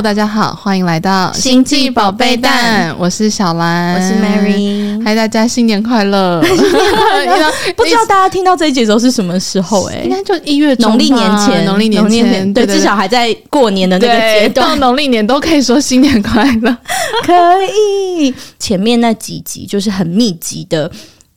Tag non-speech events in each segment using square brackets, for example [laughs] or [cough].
Hello，大家好，欢迎来到星际宝贝蛋，我是小兰，我是 Mary，嗨，大家新年快乐！[laughs] 不知道大家听到这一集的时候是什么时候、欸？哎，应该就一月中，农历年前，农历年前，对，至少还在过年的那个阶段，到农历年都可以说新年快乐，可以。前面那几集就是很密集的。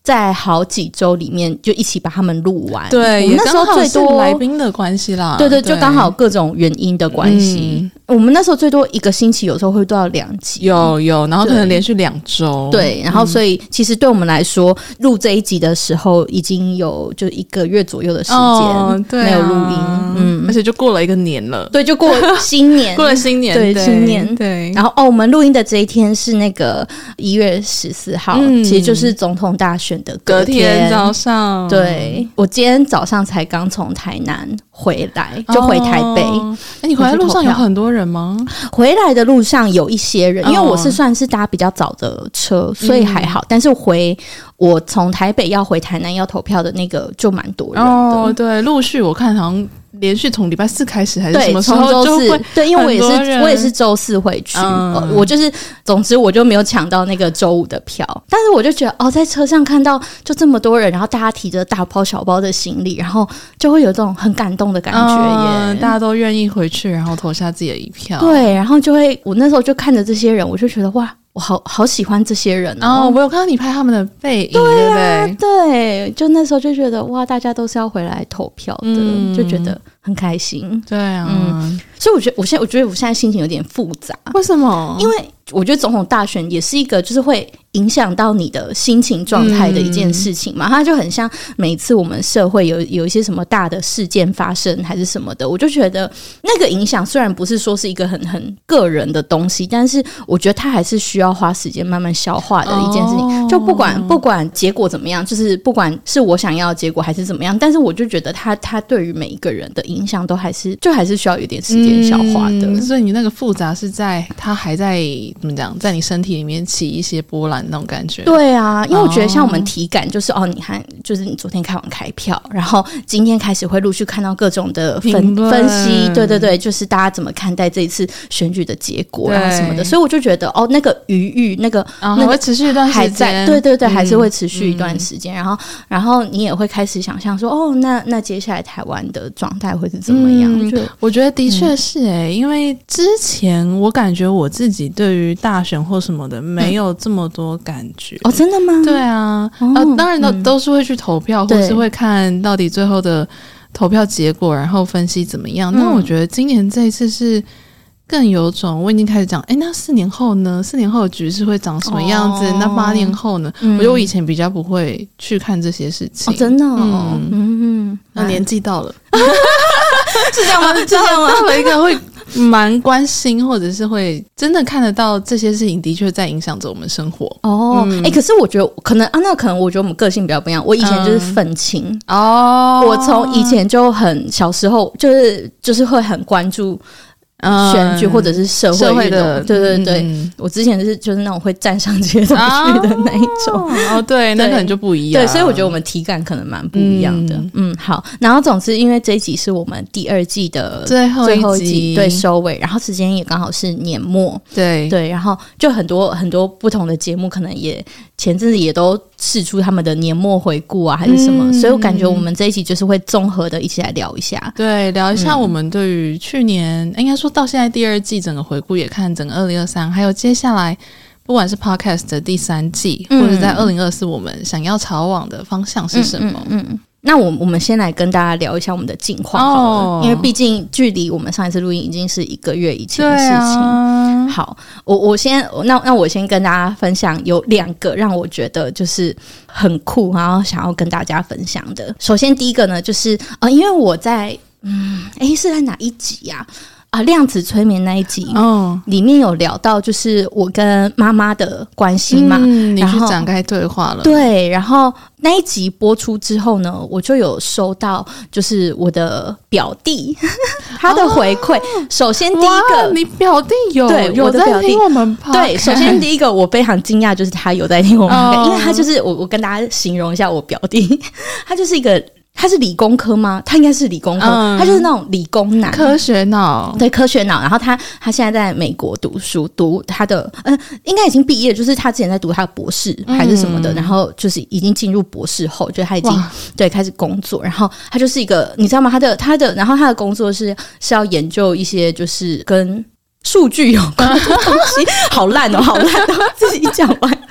在好几周里面就一起把他们录完，对，那时候最多来宾的关系啦，对对，就刚好各种原因的关系。嗯、我们那时候最多一个星期，有时候会做到两集，有有，然后可能连续两周，对，然后所以其实对我们来说，录这一集的时候已经有就一个月左右的时间、哦对啊、没有录音，嗯，而且就过了一个年了，对，就过了新年，[laughs] 过了新年，对，对新年，对。然后哦，我们录音的这一天是那个一月十四号、嗯，其实就是总统大选。的隔天早上，对，我今天早上才刚从台南回来，就回台北。哎、哦，你回来路上有很多人吗？回来的路上有一些人，因为我是算是搭比较早的车，所以还好。嗯、但是回我从台北要回台南要投票的那个就蛮多人的。哦，对，陆续我看好像。连续从礼拜四开始还是什么时候就会？对，因为我也是我也是周四回去，嗯、我就是总之我就没有抢到那个周五的票，但是我就觉得哦，在车上看到就这么多人，然后大家提着大包小包的行李，然后就会有这种很感动的感觉耶，嗯、大家都愿意回去，然后投下自己的一票。对，然后就会我那时候就看着这些人，我就觉得哇。我好好喜欢这些人哦！我有看到你拍他们的背影，对啊，对，对，就那时候就觉得哇，大家都是要回来投票的，嗯、就觉得很开心。对啊，嗯，所以我觉得我现在我觉得我现在心情有点复杂。为什么？因为我觉得总统大选也是一个，就是会。影响到你的心情状态的一件事情嘛，嗯、它就很像每次我们社会有有一些什么大的事件发生还是什么的，我就觉得那个影响虽然不是说是一个很很个人的东西，但是我觉得它还是需要花时间慢慢消化的一件事情。哦、就不管不管结果怎么样，就是不管是我想要的结果还是怎么样，但是我就觉得它它对于每一个人的影响都还是就还是需要有点时间消化的。嗯、所以你那个复杂是在它还在怎么讲，在你身体里面起一些波澜。那种感觉，对啊，因为我觉得像我们体感就是哦，哦，你看，就是你昨天开完开票，然后今天开始会陆续看到各种的分分析，对对对，就是大家怎么看待这一次选举的结果啊什么的，所以我就觉得哦，那个余裕，那个、哦、那个会持续一段时间，还在，对对对，还是会持续一段时间，嗯、然后然后你也会开始想象说哦，那那接下来台湾的状态会是怎么样？嗯、我觉得的确是诶、欸嗯，因为之前我感觉我自己对于大选或什么的没有这么多。感觉哦，真的吗？对啊，哦、啊，当然都、嗯、都是会去投票，或是会看到底最后的投票结果，然后分析怎么样。那、嗯、我觉得今年这一次是更有种，我已经开始讲，哎，那四年后呢？四年后的局势会长什么样子？哦、那八年后呢、嗯？我觉得我以前比较不会去看这些事情，哦、真的、哦，嗯嗯，那年纪到了，[laughs] [laughs] 是这样吗？是这样吗？到了一个会。蛮关心，或者是会真的看得到这些事情，的确在影响着我们生活。哦，哎、嗯欸，可是我觉得可能啊，那可能我觉得我们个性比较不一样。我以前就是愤青哦，我从以前就很小时候就是就是会很关注。选举或者是社会，的，对对对、嗯，我之前是就是那种会站上街头去的那一种。哦，[laughs] 对，那可能就不一样。对，所以我觉得我们体感可能蛮不一样的嗯。嗯，好。然后总之，因为这一集是我们第二季的最后最后一集，对收尾，然后时间也刚好是年末，对对，然后就很多很多不同的节目，可能也前阵子也都试出他们的年末回顾啊，还是什么、嗯，所以我感觉我们这一期就是会综合的一起来聊一下，对，聊一下我们对于去年、嗯、应该说。到现在第二季整个回顾也看整个二零二三，还有接下来不管是 Podcast 的第三季，嗯、或者在二零二四，我们想要朝往的方向是什么？嗯，嗯嗯，那我我们先来跟大家聊一下我们的近况好了，哦，因为毕竟距离我们上一次录音已经是一个月以前的事情。啊、好，我我先那那我先跟大家分享有两个让我觉得就是很酷，然后想要跟大家分享的。首先第一个呢，就是呃，因为我在嗯，哎，是在哪一集呀，啊？啊，量子催眠那一集，哦，里面有聊到，就是我跟妈妈的关系嘛，嗯，你去展开对话了，对，然后那一集播出之后呢，我就有收到，就是我的表弟 [laughs] 他的回馈，哦。首先第一个，你表弟有对有在听我们？对，首先第一个 [laughs] 我非常惊讶，就是他有在听我们，哦，因为他就是我我跟大家形容一下我表弟，[laughs] 他就是一个。他是理工科吗？他应该是理工科，嗯、他就是那种理工男，科学脑，对，科学脑。然后他他现在在美国读书，读他的嗯，应该已经毕业，就是他之前在读他的博士还是什么的，嗯、然后就是已经进入博士后，就他已经对开始工作。然后他就是一个，你知道吗？他的他的，然后他的工作是是要研究一些就是跟数据有关的东西，[laughs] 好烂哦，好烂哦，自己讲完。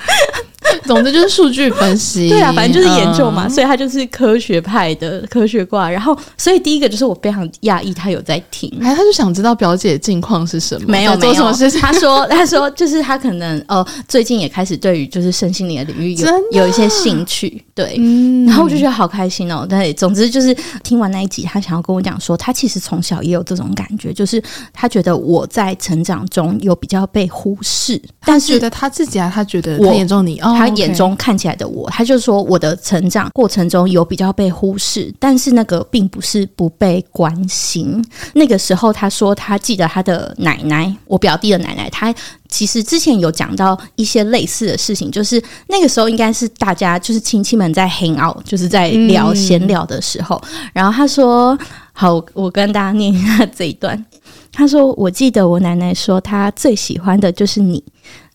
[laughs] 总之就是数据分析，对啊，反正就是研究嘛，嗯、所以他就是科学派的科学挂。然后，所以第一个就是我非常讶异，他有在听，哎，他就想知道表姐近况是什么，没有做什么事情。他说，他说就是他可能呃最近也开始对于就是身心灵的领域有有一些兴趣，对，嗯、然后我就觉得好开心哦。对，总之就是听完那一集，他想要跟我讲说，他其实从小也有这种感觉，就是他觉得我在成长中有比较被忽视，但是觉得他自己啊，他觉得他眼中你哦。他眼中看起来的我，他就说我的成长过程中有比较被忽视，但是那个并不是不被关心。那个时候，他说他记得他的奶奶，我表弟的奶奶，他其实之前有讲到一些类似的事情，就是那个时候应该是大家就是亲戚们在 hang out，就是在聊闲聊的时候。嗯、然后他说：“好，我跟大家念一下这一段。”他说：“我记得我奶奶说，她最喜欢的就是你。”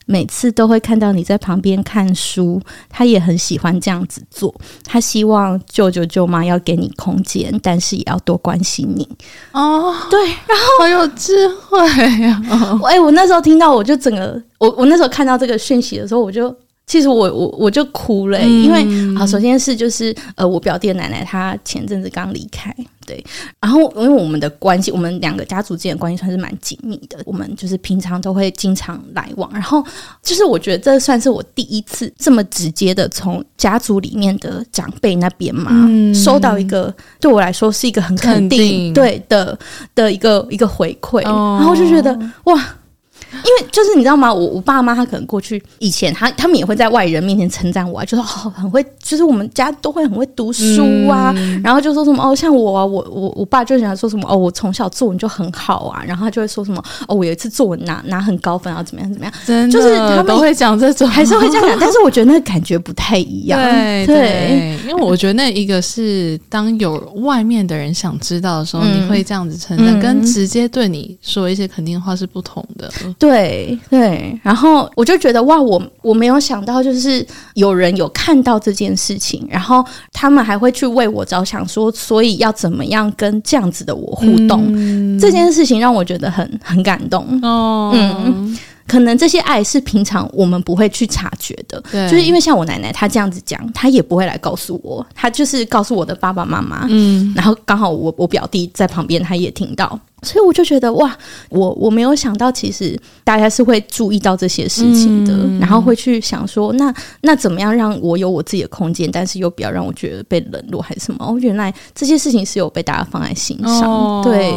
每次都会看到你在旁边看书，他也很喜欢这样子做。他希望舅舅舅妈要给你空间，但是也要多关心你。哦，对，然后好有智慧 [laughs] 呀！哎，我那时候听到，我就整个，我我那时候看到这个讯息的时候，我就。其实我我我就哭了，欸，因为啊，首先是就是呃，我表弟的奶奶她前阵子刚离开，对，然后因为我们的关系，我们两个家族之间的关系算是蛮紧密的，我们就是平常都会经常来往，然后就是我觉得这算是我第一次这么直接的从家族里面的长辈那边嘛，嗯、收到一个对我来说是一个很肯定，肯定。对的的一个一个回馈，哦、然后就觉得哇。因为就是你知道吗？我我爸妈他可能过去以前他他们也会在外人面前称赞我，啊，就说哦很会，就是我们家都会很会读书啊，嗯、然后就说什么哦像我啊，我我我爸就喜欢说什么哦我从小作文就很好啊，然后他就会说什么哦我有一次作文拿拿很高分啊怎么样怎么样，真的就是他们都会讲这种，还是会这样讲，[laughs] 但是我觉得那个感觉不太一样，对因为我觉得那一个是当有外面的人想知道的时候，嗯、你会这样子称赞，嗯、跟直接对你说一些肯定的话是不同的，对对。然后我就觉得哇，我我没有想到，就是有人有看到这件事情，然后他们还会去为我着想说，说所以要怎么样跟这样子的我互动，嗯、这件事情让我觉得很很感动。哦，嗯。可能这些爱是平常我们不会去察觉的，就是因为像我奶奶她这样子讲，她也不会来告诉我，她就是告诉我的爸爸妈妈，嗯，然后刚好我我表弟在旁边，他也听到，所以我就觉得哇，我我没有想到，其实大家是会注意到这些事情的，嗯、然后会去想说，那那怎么样让我有我自己的空间，但是又不要让我觉得被冷落还是什么？哦，原来这些事情是有被大家放在心上，哦、对。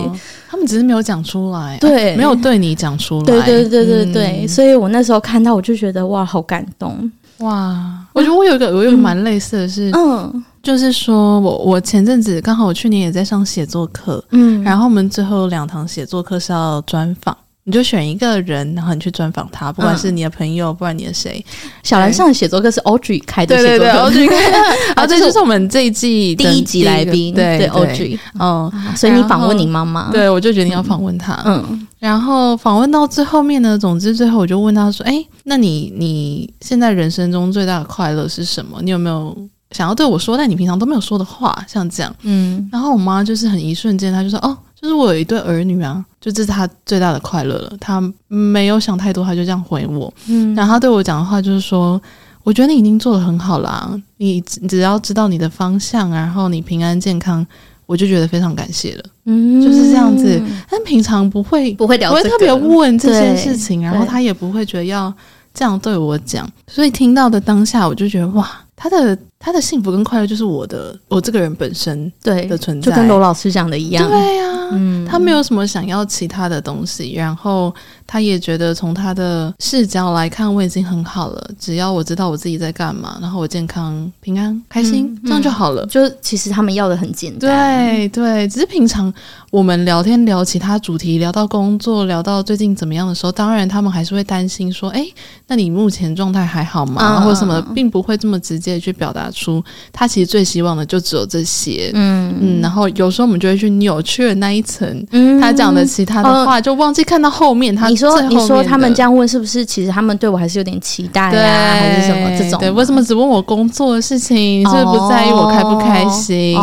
他们只是没有讲出来，对，没有对你讲出来，对对对对对，嗯、所以我那时候看到，我就觉得哇，好感动。哇！我觉得我有一个，我有蛮类似的是，嗯，就是说我我前阵子刚好我去年也在上写作课，嗯，然后我们最后两堂写作课是要专访。你就选一个人，然后你去专访他，不管是你的朋友，嗯、不管你的谁。小兰上的写作课是 Audrey 开的写作课，对对对，Audrey 开的。[laughs] 啊，这就是我们这一季第一集来宾，对对 Audrey。嗯，所以你访问你妈妈，对，我就决定要访问她。嗯，然后访问到最后面呢，总之最后我就问他说：“哎，那你你现在人生中最大的快乐是什么？你有没有想要对我说，但你平常都没有说的话？像这样。”嗯，然后我妈就是很一瞬间，她就说：“哦。”就是我有一对儿女啊，就这是她最大的快乐了。她没有想太多，她就这样回我。嗯，然后她对我讲的话就是说：“我觉得你已经做得很好啦，你只要知道你的方向，然后你平安健康，我就觉得非常感谢了。”嗯，就是这样子。但平常不会不会聊，不会特别问这些事情，然后他也不会觉得要这样对我讲。所以听到的当下，我就觉得哇。他的他的幸福跟快乐就是我的我这个人本身对的存在，就跟罗老师讲的一样。对呀、啊，嗯，他没有什么想要其他的东西，然后他也觉得从他的视角来看，我已经很好了。只要我知道我自己在干嘛，然后我健康、平安、开心，嗯、这样就好了。就其实他们要的很简单，对对，只是平常我们聊天聊其他主题，聊到工作，聊到最近怎么样的时候，当然他们还是会担心说，哎，那你目前状态还好吗？嗯、或者什么，并不会这么直接。去表达达出他其实最希望的就只有这些，嗯嗯，然后有时候我们就会去扭曲了那一层，嗯，他讲的其他的话，就忘记看到后面。他你说你说他们这样问，是不是其实他们对我还是有点期待啊，还是什么这种？对，为什么只问我工作的事情，是不是不在意我开不开心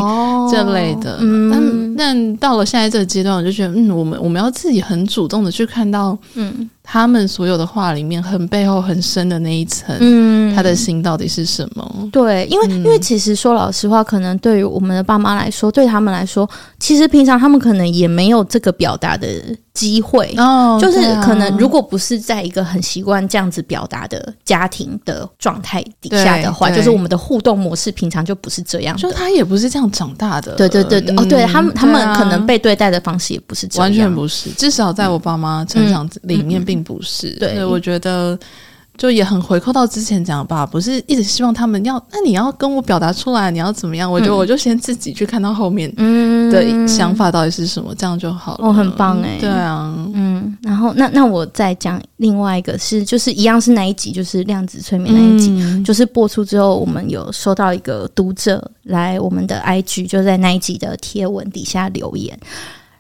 这类的？嗯，但到了现在这个阶段，我就觉得，嗯，我们我们要自己很主动的去看到，嗯。他们所有的话里面，很背后很深的那一层，嗯，他的心到底是什么？对，因为、嗯、因为其实说老实话，可能对于我们的爸妈来说，对他们来说，其实平常他们可能也没有这个表达的机会，哦，就是可能如果不是在一个很习惯这样子表达的家庭的状态底下的话，就是我们的互动模式平常就不是这样，就他也不是这样长大的，对对对对，嗯、哦，对他们他们可能被对待的方式也不是这样，完全不是，至少在我爸妈成长里面并。不是，对，我觉得就也很回扣到之前讲吧，不是一直希望他们要，那你要跟我表达出来，你要怎么样？我觉得我就先自己去看到后面的想法到底是什么，这样就好了。哦，很棒哎，对啊，嗯，然后那那我再讲另外一个是，就是一样是那一集，就是量子催眠那一集，嗯、就是播出之后，我们有收到一个读者来我们的 IG，就在那一集的贴文底下留言，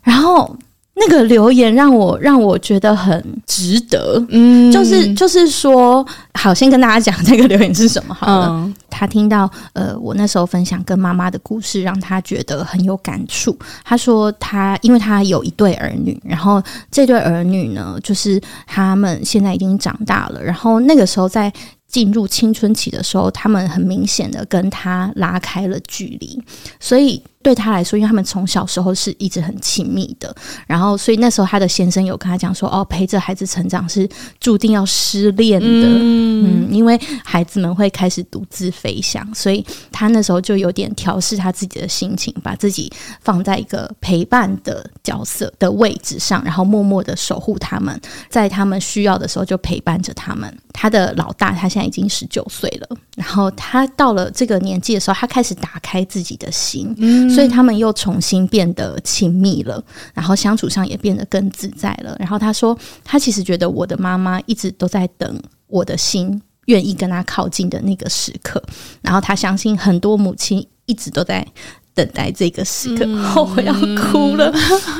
然后。那个留言让我让我觉得很值得，嗯，就是就是说，好，先跟大家讲这个留言是什么好了。嗯、他听到呃，我那时候分享跟妈妈的故事，让他觉得很有感触。他说他因为他有一对儿女，然后这对儿女呢，就是他们现在已经长大了，然后那个时候在。进入青春期的时候，他们很明显的跟他拉开了距离，所以对他来说，因为他们从小时候是一直很亲密的，然后所以那时候他的先生有跟他讲说：“哦，陪着孩子成长是注定要失恋的，嗯，嗯，因为孩子们会开始独自飞翔，所以他那时候就有点调试他自己的心情，把自己放在一个陪伴的角色的位置上，然后默默的守护他们，在他们需要的时候就陪伴着他们。他的老大，他。现在已经十九岁了，然后他到了这个年纪的时候，他开始打开自己的心，嗯，所以他们又重新变得亲密了，然后相处上也变得更自在了。然后他说，他其实觉得我的妈妈一直都在等我的心愿意跟他靠近的那个时刻，然后他相信很多母亲一直都在等待这个时刻。嗯，后 [laughs] 我要哭了，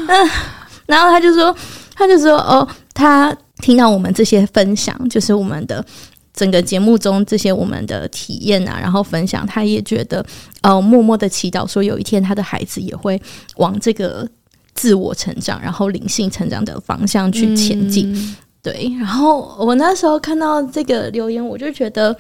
嗯，[laughs] 然后他就说，他就说，哦，他听到我们这些分享，就是我们的。整个节目中这些我们的体验啊，然后分享，他也觉得，呃，默默的祈祷说，有一天他的孩子也会往这个自我成长，然后灵性成长的方向去前进。嗯、对，然后我那时候看到这个留言，我就觉得，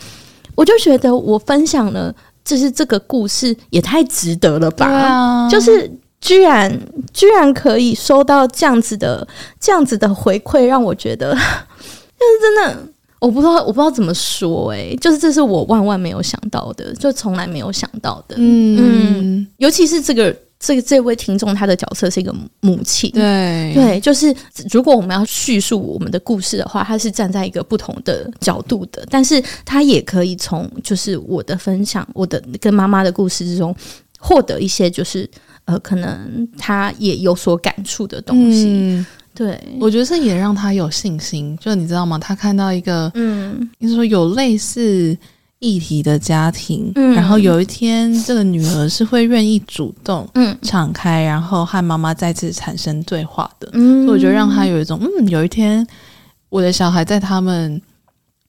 我就觉得我分享了，就是这个故事也太值得了吧？啊、就是居然居然可以收到这样子的这样子的回馈，让我觉得，[laughs] 就是真的。我不知道，我不知道怎么说哎、欸，就是这是我万万没有想到的，就从来没有想到的。嗯。嗯，尤其是这个这个这位听众，他的角色是一个母亲，对。对，就是如果我们要叙述我们的故事的话，他是站在一个不同的角度的，但是他也可以从就是我的分享，我的跟妈妈的故事之中获得一些就是呃，可能他也有所感触的东西。嗯对，我觉得这也让他有信心。就你知道吗？他看到一个，嗯，就是说有类似议题的家庭，嗯，然后有一天这个女儿是会愿意主动，嗯，敞开，然后和妈妈再次产生对话的。嗯，所以我觉得让他有一种，嗯，有一天我的小孩在他们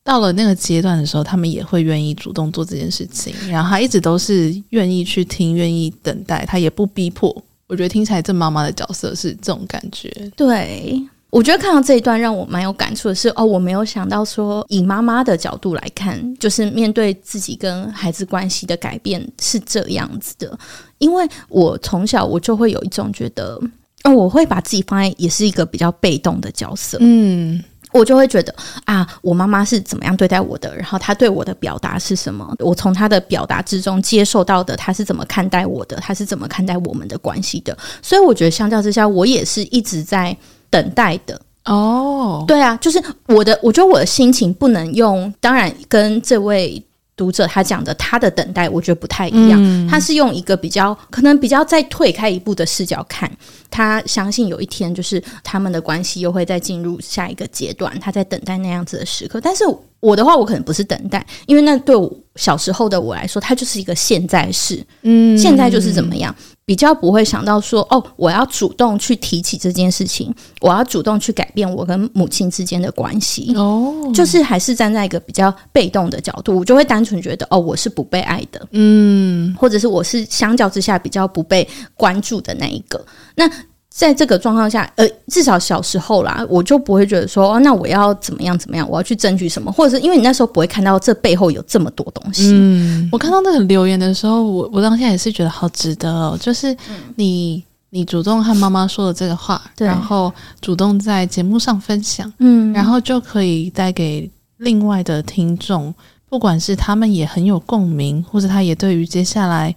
到了那个阶段的时候，他们也会愿意主动做这件事情。然后他一直都是愿意去听，愿意等待，他也不逼迫。我觉得听起来，这妈妈的角色是这种感觉。对，我觉得看到这一段让我蛮有感触的是，哦，我没有想到说，以妈妈的角度来看，就是面对自己跟孩子关系的改变是这样子的。因为我从小我就会有一种觉得，哦，我会把自己放在也是一个比较被动的角色。嗯。我就会觉得啊，我妈妈是怎么样对待我的，然后她对我的表达是什么？我从她的表达之中接受到的，她是怎么看待我的？她是怎么看待我们的关系的？所以我觉得相较之下，我也是一直在等待的。哦，对啊，就是我的，我觉得我的心情不能用，当然跟这位。读者他讲的他的等待，我觉得不太一样。嗯、他是用一个比较可能比较再退开一步的视角看，他相信有一天就是他们的关系又会再进入下一个阶段，他在等待那样子的时刻。但是我的话，我可能不是等待，因为那对我小时候的我来说，它就是一个现在式，嗯，现在就是怎么样，比较不会想到说，哦，我要主动去提起这件事情，我要主动去改变我跟母亲之间的关系，哦，就是还是站在一个比较被动的角度，我就会单纯觉得，哦，我是不被爱的，嗯，或者是我是相较之下比较不被关注的那一个，那。在这个状况下，呃，至少小时候啦，我就不会觉得说，哦，那我要怎么样怎么样，我要去争取什么，或者是因为你那时候不会看到这背后有这么多东西。嗯，我看到那个留言的时候，我我当下也是觉得好值得哦，就是你你主动和妈妈说的这个话，对，然后主动在节目上分享，嗯，然后就可以带给另外的听众，不管是他们也很有共鸣，或者他也对于接下来。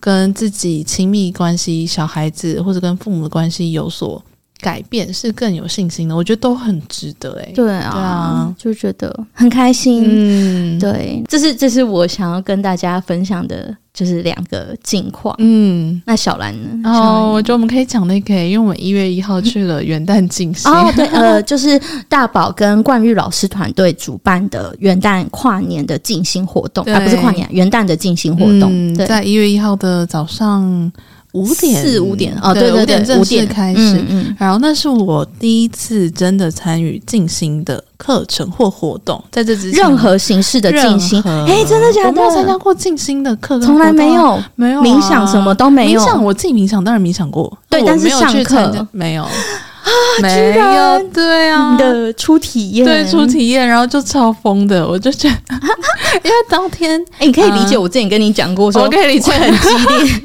跟自己亲密关系、小孩子或者跟父母的关系有所改变，是更有信心的。我觉得都很值得、欸，诶，对啊，对啊，就觉得很开心。嗯，对，这是这是我想要跟大家分享的。就是两个近况，嗯，那小兰呢？哦，我觉得我们可以讲那个，因为我们一月一号去了元旦进行。哦，对，呃，就是大宝跟冠玉老师团队主办的元旦跨年的进心活动，啊，不是跨年，元旦的进心活动，嗯、对在一月一号的早上。五点。四五点。哦，对对对，五点正式开始。嗯，嗯，然后那是我第一次真的参与静心的课程或活动，在这之前。任何形式的静心，哎，真的假的？我没有参加过静心的课程，从来没有，没有、啊、冥想什么都没有。冥想我自己冥想当然冥想过，对，但是上课。没有。啊，没有，对啊，你的初体验，对初体验，然后就超疯的，我就觉得，因为当天，[laughs] 哎，你可以理解我之前跟你讲过，说我可以理解很激烈。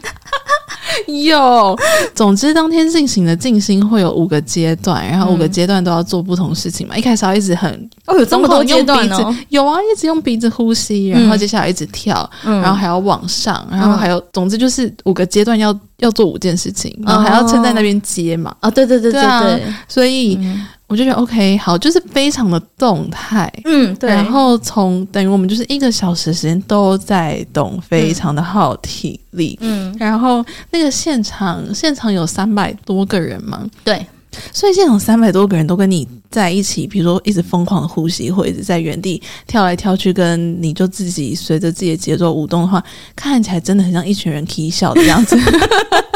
[laughs] 有，总之当天进行的静心会有五个阶段，然后五个阶段都要做不同事情嘛。嗯、一开始要一直很哦，有这么多阶段哦，有啊，一直用鼻子呼吸，然后接下来一直跳，嗯、然后还要往上，然后还有，总之就是五个阶段要要做五件事情，然后还要撑在那边接嘛。啊、哦，对对对对对，对啊、所以。嗯我就觉得 OK，好，就是非常的动态，嗯，对。然后从等于我们就是一个小时时间都在动，非常的耗体力，嗯。然后那个现场，现场有三百多个人嘛，对。所以现场三百多个人都跟你在一起，比如说一直疯狂的呼吸，或一直在原地跳来跳去，跟你就自己随着自己的节奏舞动的话，看起来真的很像一群人啼笑的样子。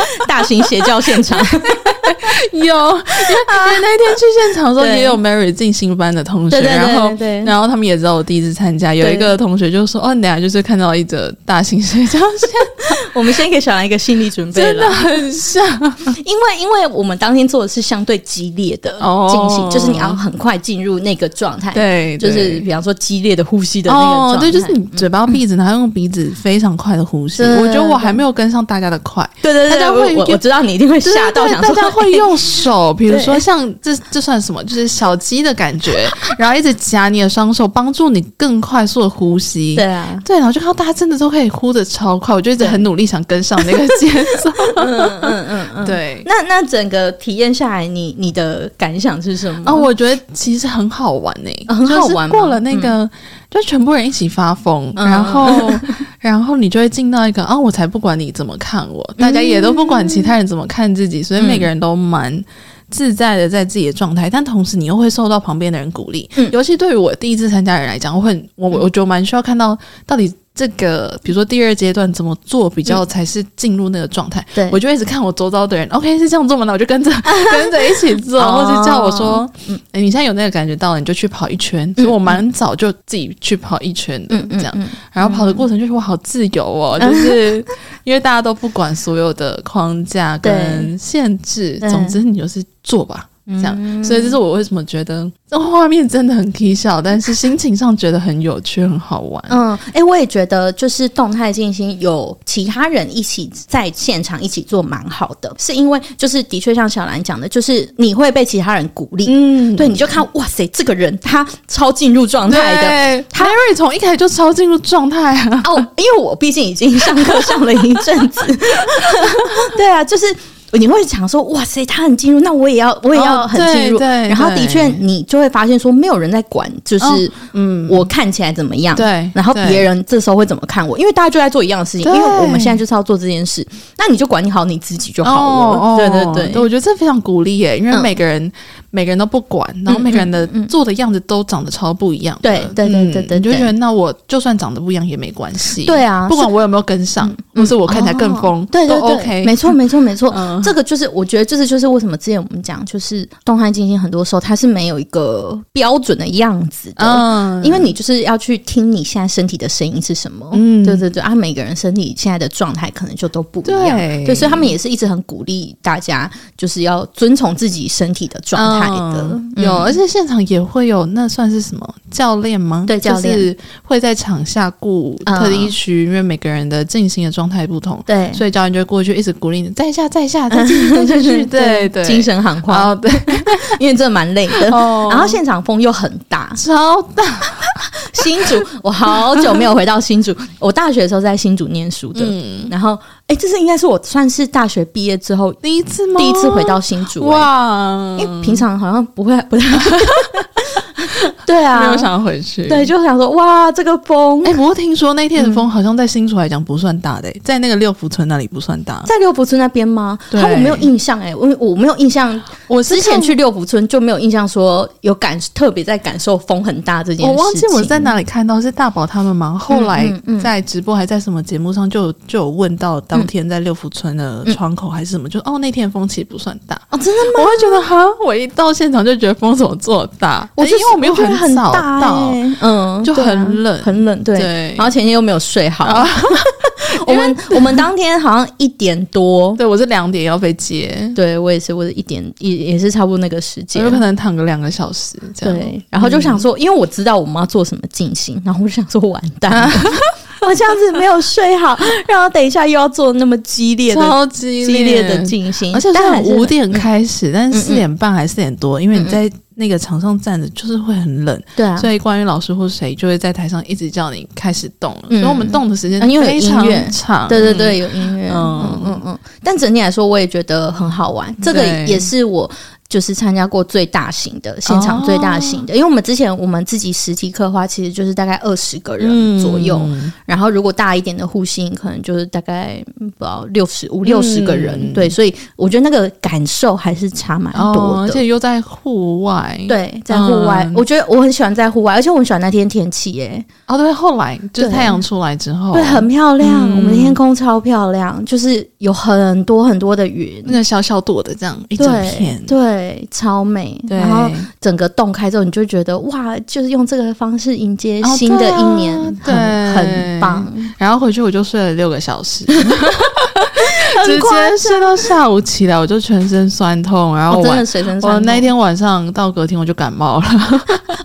[laughs] 大型邪教现场。[laughs] 有，因为那天去现场的时候，也有 Mary 进新班的同学，然后然后他们也知道我第一次参加，有一个同学就说：“哦，你俩就是看到一则大型邪教现场。[laughs] ”我们先给小兰一个心理准备，真的很像，因为因为我们当天做的是相对激烈的进行，就是你要很快进入那个状态，对，就是比方说激烈的呼吸的那个状态，对，就是你嘴巴闭着，然后用鼻子非常快的呼吸。我觉得我还没有跟上大家的快，对对对，大家会，我知道你一定会吓到，想说大家会用手，比如说像这这算什么？就是小鸡的感觉，然后一直夹你的双手，帮助你更快速的呼吸。对啊，对，然后就看到大家真的都可以呼的超快，我就一直很努力想跟上那个节奏。嗯嗯嗯 [laughs] 嗯，对。那那整个体验下来，你你的感想是什么？啊，我觉得其实很好玩呢，很好玩。过了那个，就全部人一起发疯，然后 [laughs] 然后你就会进到一个啊，我才不管你怎么看我，大家也都不管其他人怎么看自己，所以每个人都蛮自在的在自己的状态，但同时你又会受到旁边的人鼓励。尤其对于我第一次参加人来讲，我很我我就蛮需要看到到底。这个，比如说第二阶段怎么做比较才是进入那个状态？对，我就一直看我周遭的人，OK 是这样做吗？那我就跟着 [laughs] 跟着一起做，或者叫我说，你现在有那个感觉到了，你就去跑一圈。所以我蛮早就自己去跑一圈的，这样，然后跑的过程就是我好自由哦，[laughs] 就是因为大家都不管所有的框架跟限制，总之你就是做吧。这样，所以这是我为什么觉得这画面真的很搞笑，但是心情上觉得很有趣、很好玩。嗯，哎、欸，我也觉得就是动态进行有其他人一起在现场一起做蛮好的，是因为就是的确像小兰讲的，就是你会被其他人鼓励。嗯，对，你就看哇塞，这个人他超进入状态的，对他 Mary 从一开始就超进入状态啊。哦，因为我毕竟已经上课上了一阵子，[laughs] 对啊，就是。你会想说，哇塞，他很进入，那我也要，我也要很进入。哦、对，对，然后的确，你就会发现说，没有人在管，就是、哦、嗯，我看起来怎么样？对。然后别人这时候会怎么看我？因为大家就在做一样的事情，因为我们现在就是要做这件事，那你就管理好你自己就好了。哦、对对对，对，我觉得这非常鼓励耶，因为每个人。嗯每个人都不管，然后每个人的做的样子都长得超不一样。对对对对对，你就觉得那我就算长得不一样也没关系。对啊，不管我有没有跟上，或是我看起来更疯，对对对，没错没错没错。这个就是我觉得这是就是为什么之前我们讲就是动态进行，很多时候它是没有一个标准的样子的。嗯，因为你就是要去听你现在身体的声音是什么。嗯，对对对啊，每个人身体现在的状态可能就都不一样。对，所以他们也是一直很鼓励大家就是要遵从自己身体的状态。的有，而且现场也会有，那算是什么教练吗？对，教练是会在场下顾特地区，因为每个人的进行的状态不同，对，所以教练就会过去一直鼓励你，在下，在下，再继续，[laughs] 对对，精神喊话，对，[laughs] 因为真的蛮累的。然后现场风又很大，超大。[laughs] 新竹，我好久没有回到新竹，我大学的时候在新竹念书的，然后。哎，这是应该是我算是大学毕业之后第一次吗？第一次回到新竹哇！因为平常好像不会不太。[laughs] 对啊，没有想要回去。对，就想说哇，这个风。哎，不过听说那天的风好像在新竹来讲不算大的，在那个六福村那里不算大。在六福村那边吗？对，我没有印象哎，我我没有印象。我之前去六福村就没有印象说有感特别在感受风很大这件事。我忘记我在哪里看到是大宝他们吗？后来在直播还在什么节目上就就有问到当天在六福村的窗口还是什么，就哦那天风其实不算大哦，真的吗？我会觉得哈，我一到现场就觉得风怎么这么大？我就因为我没有很。很大到，嗯，就很冷，很冷，对。然后前天又没有睡好，[laughs] 我们 [laughs] 我们当天好像一点多，对我是两点要被接，对我也是，我是一点也也是差不多那个时间，有可能躺个两个小时，对。然后就想说，因为我知道我们要做什么进行，然后我就想说完蛋，[laughs] 我这样子没有睡好，然后等一下又要做那么激烈的、超激烈。的进行，而且是五点开始，但是四点半还是四点多，因为你在。那个场上站着就是会很冷，对啊，所以关于老师或谁就会在台上一直叫你开始动了，嗯、所以我们动的时间非常长，对对对，有音乐，嗯。嗯嗯，但整体来说我也觉得很好玩，这个也是我。就是参加过最大型的现场，最大型的，因为我们之前我们自己实体刻画，其实就是大概二十个人左右，然后如果大一点的护心，可能就是大概不知道六十五六十个人，对，所以我觉得那个感受还是差蛮多的，而且又在户外，对，在户外，我觉得我很喜欢在户外，而且我很喜欢那天天气耶，哦，对，后来就是太阳出来之后，对，很漂亮，我们的天空超漂亮，就是有很多很多的云，那个小小朵的这样一整片，对。对，超美。然后整个洞开之后，你就觉得哇，就是用这个方式迎接新的一年，哦啊、很对很棒。然后回去我就睡了六个小时。[laughs] 直接睡到下午起来，我就全身酸痛，然后我我那一天晚上到隔天我就感冒了。[laughs]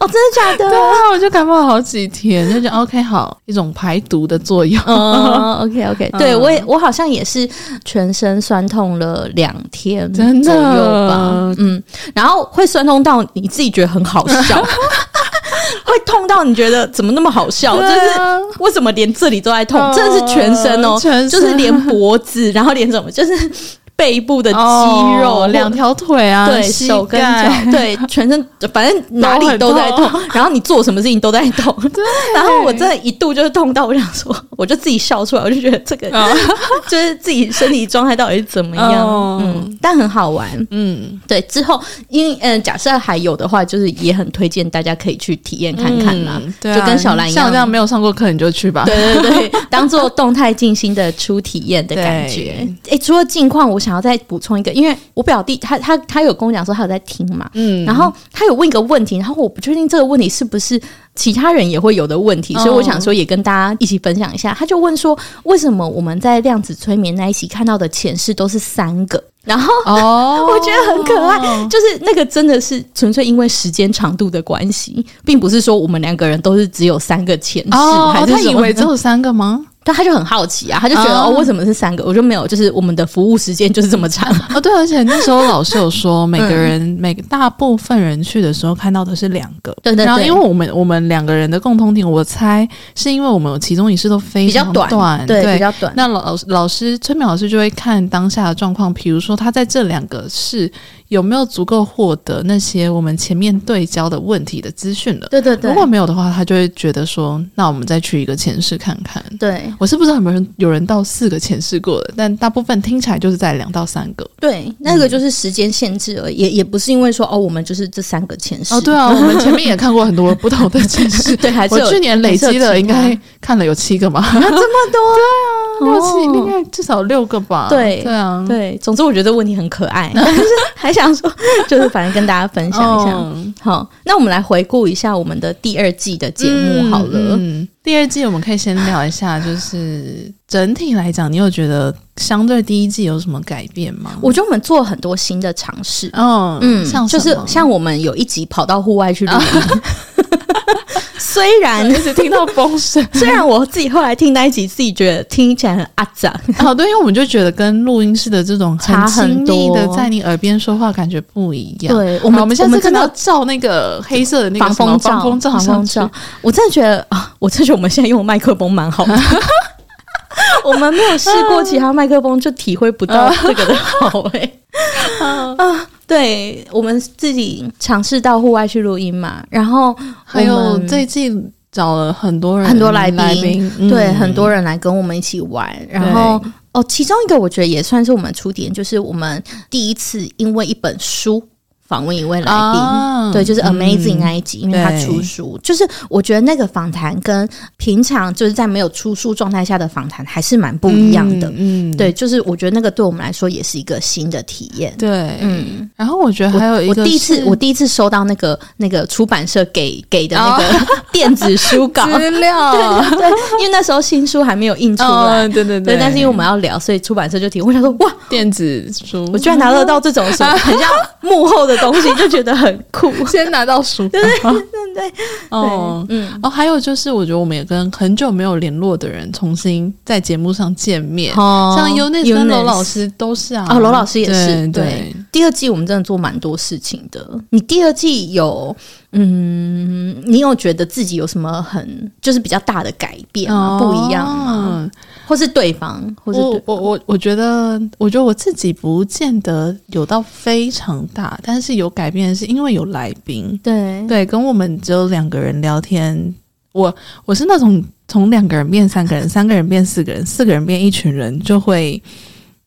哦，真的假的？对啊，我就感冒了好几天，就觉得 OK 好，一种排毒的作用。[laughs] 哦，OK OK，对我也我好像也是全身酸痛了两天左右吧。嗯，然后会酸痛到你自己觉得很好笑。[laughs] 会痛到你觉得怎么那么好笑？就是为什么连这里都在痛？真的是全身哦，就是连脖子，然后连什么，就是。背部的肌肉，两条腿啊，对，手跟脚，[laughs] 对，全身，反正哪里都在痛。[laughs] 然后你做什么事情都在痛。[laughs] 对。然后我真的一度就是痛到我想说，我就自己笑出来，我就觉得这个就是自己身体状态到底是怎么样？嗯，但很好玩。嗯，对。之后，因为嗯，假设还有的话，就是也很推荐大家可以去体验看看啦。对，就跟小兰一样，像这样没有上过课，你就去吧。对对对，当做动态静心的初体验的感觉。哎，除了近况，我。想要再补充一个，因为我表弟他他他有跟我讲说他有在听嘛，嗯，然后他有问一个问题，然后我不确定这个问题是不是其他人也会有的问题，所以我想说也跟大家一起分享一下。他就问说，为什么我们在量子催眠那一期看到的前世都是三个？然后哦，[laughs] 我觉得很可爱，就是那个真的是纯粹因为时间长度的关系，并不是说我们两个人都是只有三个前世，还是他以为只有三个吗？但他就很好奇啊，他就觉得哦，为什么是三个？我就没有，就是我们的服务时间就是这么长 [laughs] 哦。对，而且那时候老师有说，每个人每个大部分人去的时候看到的是两个，对对。然后因为我们我们两个人的共通点，我猜是因为我们有其中一次都非常短，对，比较短。那老老师崔明老师就会看当下的状况，比如说他在这两个是。有没有足够获得那些我们前面对焦的问题的资讯了？对对对。如果没有的话，他就会觉得说，那我们再去一个前世看看。对，我是不知道有没有人有人到四个前世过的，但大部分听起来就是在两到三个。对，那个就是时间限制而已，也也不是因为说哦，我们就是这三个前世。哦，对啊，[laughs] 我们前面也看过很多不同的前世。[laughs] 对，还是我去年累积了应该看了有七个嘛？[laughs] 这么多？对啊，六七应该至少六个吧？对对啊，对。总之，我觉得问题很可爱，还想说 [laughs] 就是。反正跟大家分享一下，哦、好，那我们来回顾一下我们的第二季的节目好了。嗯，嗯，第二季我们可以先聊一下，就是整体来讲，你有觉得相对第一季有什么改变吗？我觉得我们做了很多新的尝试，嗯嗯，像就是像我们有一集跑到户外去录音。[laughs] [laughs] 虽然一直听到风声，[laughs] 虽然我自己后来听那一集，自己觉得听起来很阿杂。哦，对，因为我们就觉得跟录音室的这种很亲密，的在你耳边说话感觉不一样。对，我们我们现在看到照那个黑色的那个防风罩，防风罩，防风罩，我真的觉得啊，我真的觉得我们现在用麦克风蛮好的。[laughs] [laughs] 我们没有试过其他麦克风，就体会不到这个的好哎。啊。对，我们自己尝试到户外去录音嘛，然后还有最近找了很多人，很多来宾，嗯、对，很多人来跟我们一起玩。然后哦，其中一个我觉得也算是我们出点，就是我们第一次因为一本书。访问一位来宾，啊、对，就是 Amazing 那一集，嗯、因为他出书，就是我觉得那个访谈跟平常就是在没有出书状态下的访谈还是蛮不一样的，嗯，嗯。对，就是我觉得那个对我们来说也是一个新的体验，对，嗯，然后我觉得还有一个我，我第一次我第一次收到那个那个出版社给给的那个 [laughs] 电子书稿。[laughs] 资料，[laughs] 对，对，因为那时候新书还没有印出来，哦、对对对，对，但是因为我们要聊，所以出版社就提，我想说哇，电子书，我居然拿得到这种书，很像幕后的。东西就觉得很酷，[laughs] 先拿到书，对对对，哦，嗯，哦，还有就是，我觉得我们也跟很久没有联络的人重新在节目上见面，哦，像 Eunice 跟罗老师都是啊，哦，罗老师也是，对，第二季我们真的做蛮多事情的。你第二季有，嗯，你有觉得自己有什么很就是比较大的改变吗？不一样吗？或是对方，或是我我我我觉得，我觉得我自己不见得有到非常大，但是有改变的是因为有来宾，对对，跟我们只有两个人聊天，我我是那种从两个人变三个人，三个人变四个人，四个人变一群人就会。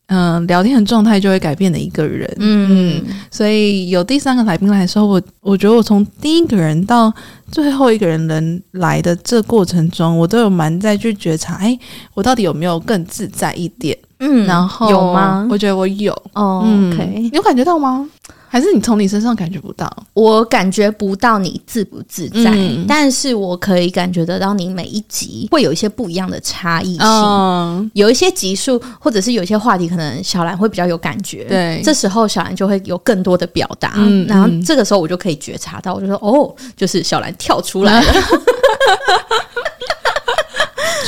嗯、呃，聊天的状态就会改变的一个人，嗯，嗯，所以有第三个来宾来的时候，我我觉得我从第一个人到最后一个人能来的这过程中，我都有蛮在去觉察，哎，我到底有没有更自在一点？嗯，然后有吗？我觉得我有，哦、嗯，OK，你有感觉到吗？还是你从你身上感觉不到？我感觉不到你自不自在，嗯、但是我可以感觉得到你每一集会有一些不一样的差异性。嗯、有一些集数或者是有一些话题，可能小兰会比较有感觉。对，这时候小兰就会有更多的表达。嗯，然后这个时候我就可以觉察到，我就说哦，就是小兰跳出来了。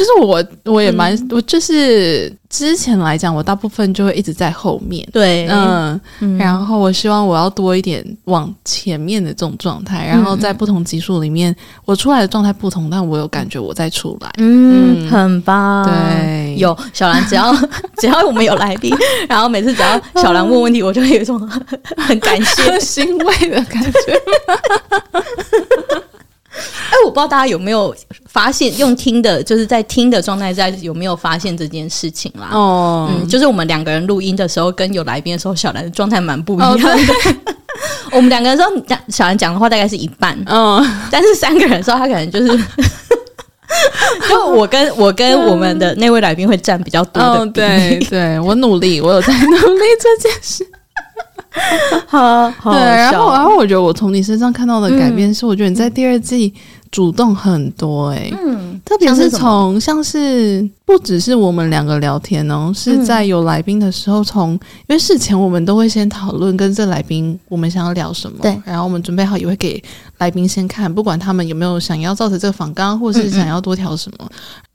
就是我，我也蛮，嗯、我就是之前来讲，我大部分就会一直在后面，对，嗯，嗯。然后我希望我要多一点往前面的这种状态，然后在不同级数里面，我出来的状态不同，但我有感觉我在出来，嗯，嗯。很棒，对，有小兰，只要 [laughs] 只要我们有来宾，[laughs] 然后每次只要小兰问问题，我就会有一种很感谢、[laughs] 欣慰的感觉。[laughs] 哎，我不知道大家有没有发现，用听的，就是在听的状态下，有没有发现这件事情啦？哦，嗯，就是我们两个人录音的时候，跟有来宾的时候，小兰的状态蛮不一样的。哦、[laughs] 我们两个人说讲小兰讲的话大概是一半，嗯、哦，但是三个人说他可能就是，[laughs] 就我跟我跟我们的那位来宾会占比较多的、哦。对，对我努力，我有在努力这件事。[laughs] 好，好对，然后，然后我觉得我从你身上看到的改变是，我觉得你在第二季主动很多、欸，诶嗯，特别是从像是不只是我们两个聊天哦，是在有来宾的时候，从因为事前我们都会先讨论跟这来宾我们想要聊什么，对，然后我们准备好也会给来宾先看，不管他们有没有想要造成这个访纲，或是想要多调什么。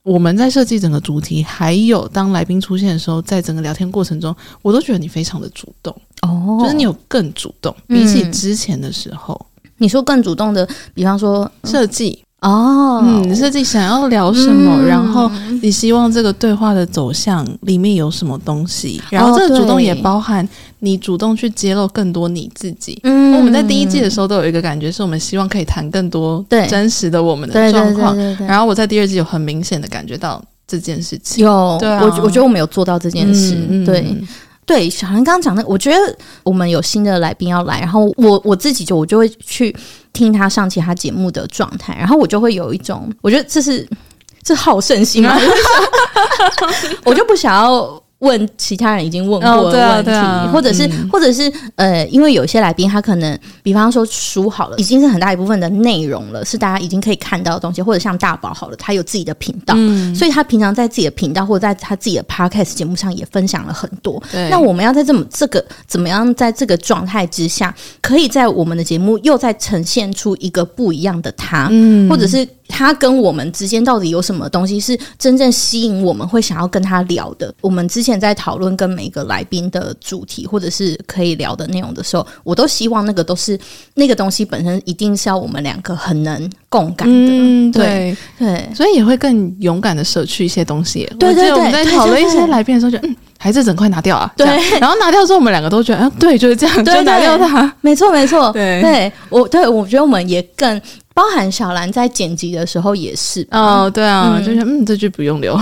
我们在设计整个主题，还有当来宾出现的时候，在整个聊天过程中，我都觉得你非常的主动哦，就是你有更主动，比起之前的时候，嗯、你说更主动的，比方说设计。哦，嗯，设计想要聊什么，嗯，然后你希望这个对话的走向里面有什么东西，然后这个主动也包含你主动去揭露更多你自己。嗯，我们在第一季的时候都有一个感觉，是我们希望可以谈更多真实的我们的状况。然后我在第二季有很明显的感觉到这件事情。有，对啊，我我觉得我们有做到这件事。嗯，对。对，小韩刚刚讲的，我觉得我们有新的来宾要来，然后我我自己就我就会去听他上其他节目的状态，然后我就会有一种，我觉得这是这好胜心嘛，[laughs] [laughs] 我就不想要。问其他人已经问过的问题，哦对啊对啊、或者是、嗯、或者是呃，因为有些来宾他可能，比方说书好了，已经是很大一部分的内容了，是大家已经可以看到的东西，或者像大宝好了，他有自己的频道、嗯，所以他平常在自己的频道或者在他自己的 podcast 节目上也分享了很多。那我们要在这么这个怎么样，在这个状态之下，可以在我们的节目又再呈现出一个不一样的他，嗯、或者是。他跟我们之间到底有什么东西是真正吸引我们会想要跟他聊的？我们之前在讨论跟每个来宾的主题或者是可以聊的内容的时候，我都希望那个都是那个东西本身一定是要我们两个很能共感的。嗯，对对，所以也会更勇敢的舍去一些东西。对对对，我们在讨论一些来宾的时候，就嗯，还是整块拿掉啊。对，然后拿掉之后，我们两个都觉得，啊，对，就是这样，就拿掉它。没错没错，对对，我对我觉得我们也更。包含小兰在剪辑的时候也是哦，对啊，嗯、就是嗯，这句不用留，